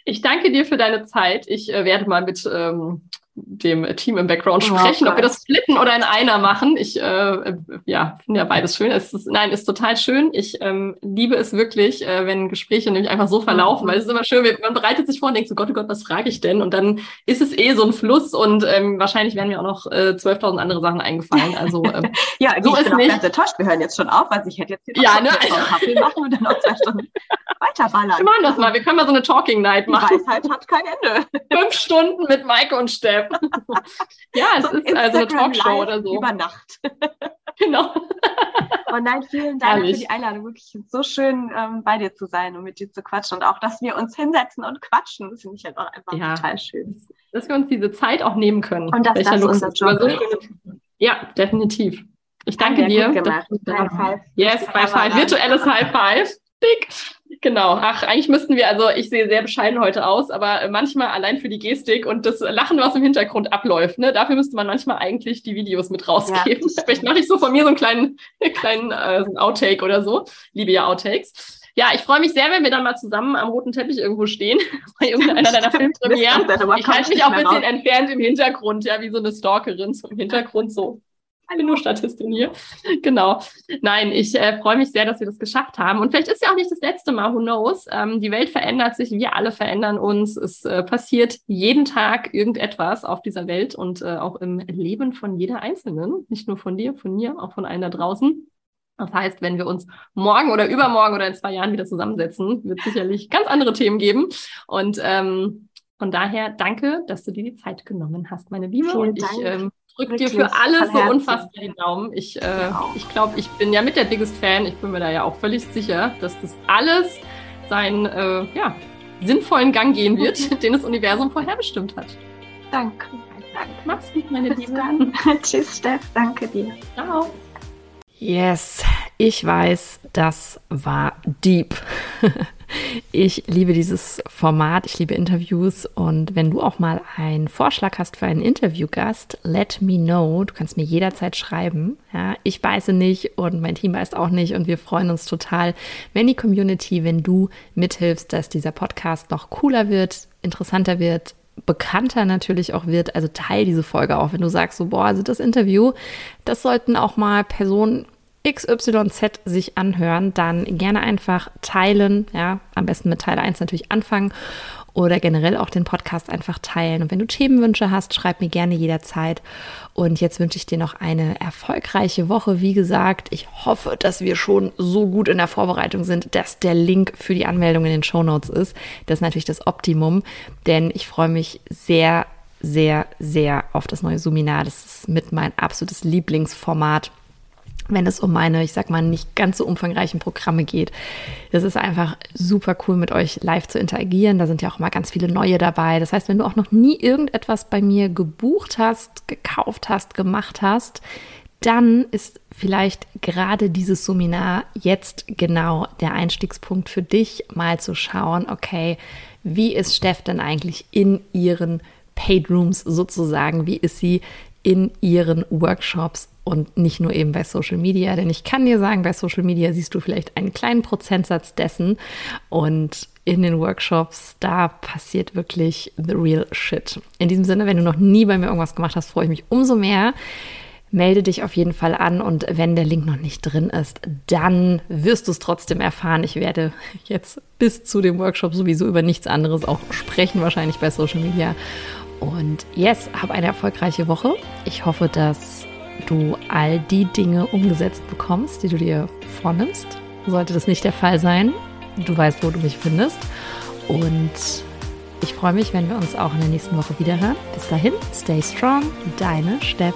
ich danke dir für deine Zeit. Ich äh, werde mal mit ähm, dem Team im Background sprechen, oh, ob wir das splitten oder in einer machen. Ich äh, ja, finde ja beides schön. Es ist, nein, ist total schön. Ich ähm, liebe es wirklich, äh, wenn Gespräche nämlich einfach so verlaufen, mhm. weil es ist immer schön, man bereitet sich vor und denkt so, Gott, oh Gott, was frage ich denn? Und dann ist es eh so ein Fluss und ähm, wahrscheinlich werden mir auch noch äh, 12.000 andere Sachen eingefallen. Also ähm, ja, so ich ist bin nicht. ganz enttäuscht. Wir hören jetzt schon auf, weil ich hätte jetzt hier ja, ne? Kaffee machen und dann noch zwei Stunden weiterballern. Wir machen das mal. Wir können mal so eine Talking Night machen. Die Weisheit hat kein Ende. Fünf Stunden mit Maike und Steff. Ja, es ist also eine Talkshow oder so. Über Nacht. genau. Und nein, vielen Dank Herrlich. für die Einladung. Wirklich so schön, ähm, bei dir zu sein und mit dir zu quatschen. Und auch, dass wir uns hinsetzen und quatschen, das finde ich halt auch einfach ja. total schön. Dass wir uns diese Zeit auch nehmen können. Und dass Welcher das Luxus. unser Job ist. Ja, definitiv. Ich danke dir. Gut gemacht. High five. Yes, High five. Virtuelles High five. Dick. Genau. Ach, eigentlich müssten wir, also ich sehe sehr bescheiden heute aus, aber manchmal allein für die Gestik und das Lachen, was im Hintergrund abläuft, ne, dafür müsste man manchmal eigentlich die Videos mit rausgeben. Ja, Vielleicht mache ich so von mir so einen kleinen, kleinen äh, Outtake oder so. Liebe ja Outtakes. Ja, ich freue mich sehr, wenn wir dann mal zusammen am roten Teppich irgendwo stehen, bei irgendeiner deiner Filmpremieren. Ich halte mich auch ein bisschen entfernt im Hintergrund, ja, wie so eine Stalkerin so im Hintergrund so ich bin nur Statistin hier. Genau. Nein, ich äh, freue mich sehr, dass wir das geschafft haben. Und vielleicht ist ja auch nicht das letzte Mal, who knows. Ähm, die Welt verändert sich, wir alle verändern uns. Es äh, passiert jeden Tag irgendetwas auf dieser Welt und äh, auch im Leben von jeder Einzelnen. Nicht nur von dir, von mir, auch von allen da draußen. Das heißt, wenn wir uns morgen oder übermorgen oder in zwei Jahren wieder zusammensetzen, wird es sicherlich ganz andere Themen geben. Und ähm, von daher danke, dass du dir die Zeit genommen hast, meine Liebe. Vielen und ich ähm, drücke dir für alles so unfassbar die Daumen. Ich, äh, ich glaube, ich bin ja mit der Biggest Fan. Ich bin mir da ja auch völlig sicher, dass das alles seinen äh, ja, sinnvollen Gang gehen wird, den das Universum vorherbestimmt hat. Danke. Danke. Mach's gut, meine Liebe. Tschüss, Steff. Danke dir. Ciao. Yes, ich weiß, das war deep. Ich liebe dieses Format, ich liebe Interviews und wenn du auch mal einen Vorschlag hast für einen Interviewgast, let me know. Du kannst mir jederzeit schreiben. Ja, ich beiße nicht und mein Team beißt auch nicht und wir freuen uns total, wenn die Community, wenn du mithilfst, dass dieser Podcast noch cooler wird, interessanter wird, bekannter natürlich auch wird. Also teil diese Folge auch, wenn du sagst, so, boah, also das Interview, das sollten auch mal Personen XYZ sich anhören, dann gerne einfach teilen, ja, am besten mit Teil 1 natürlich anfangen oder generell auch den Podcast einfach teilen. Und wenn du Themenwünsche hast, schreib mir gerne jederzeit. Und jetzt wünsche ich dir noch eine erfolgreiche Woche. Wie gesagt, ich hoffe, dass wir schon so gut in der Vorbereitung sind, dass der Link für die Anmeldung in den Show Notes ist. Das ist natürlich das Optimum, denn ich freue mich sehr, sehr, sehr auf das neue Suminar. Das ist mit mein absolutes Lieblingsformat wenn es um meine, ich sag mal, nicht ganz so umfangreichen Programme geht. Das ist einfach super cool, mit euch live zu interagieren. Da sind ja auch immer ganz viele neue dabei. Das heißt, wenn du auch noch nie irgendetwas bei mir gebucht hast, gekauft hast, gemacht hast, dann ist vielleicht gerade dieses Seminar jetzt genau der Einstiegspunkt für dich, mal zu schauen, okay, wie ist Steff denn eigentlich in ihren Paid Rooms sozusagen? Wie ist sie in ihren Workshops und nicht nur eben bei Social Media. Denn ich kann dir sagen, bei Social Media siehst du vielleicht einen kleinen Prozentsatz dessen und in den Workshops, da passiert wirklich the real shit. In diesem Sinne, wenn du noch nie bei mir irgendwas gemacht hast, freue ich mich umso mehr. Melde dich auf jeden Fall an und wenn der Link noch nicht drin ist, dann wirst du es trotzdem erfahren. Ich werde jetzt bis zu dem Workshop sowieso über nichts anderes auch sprechen, wahrscheinlich bei Social Media. Und yes, hab eine erfolgreiche Woche. Ich hoffe, dass du all die Dinge umgesetzt bekommst, die du dir vornimmst. Sollte das nicht der Fall sein, du weißt, wo du mich findest. Und ich freue mich, wenn wir uns auch in der nächsten Woche wiederhören. Bis dahin, stay strong, deine Steff.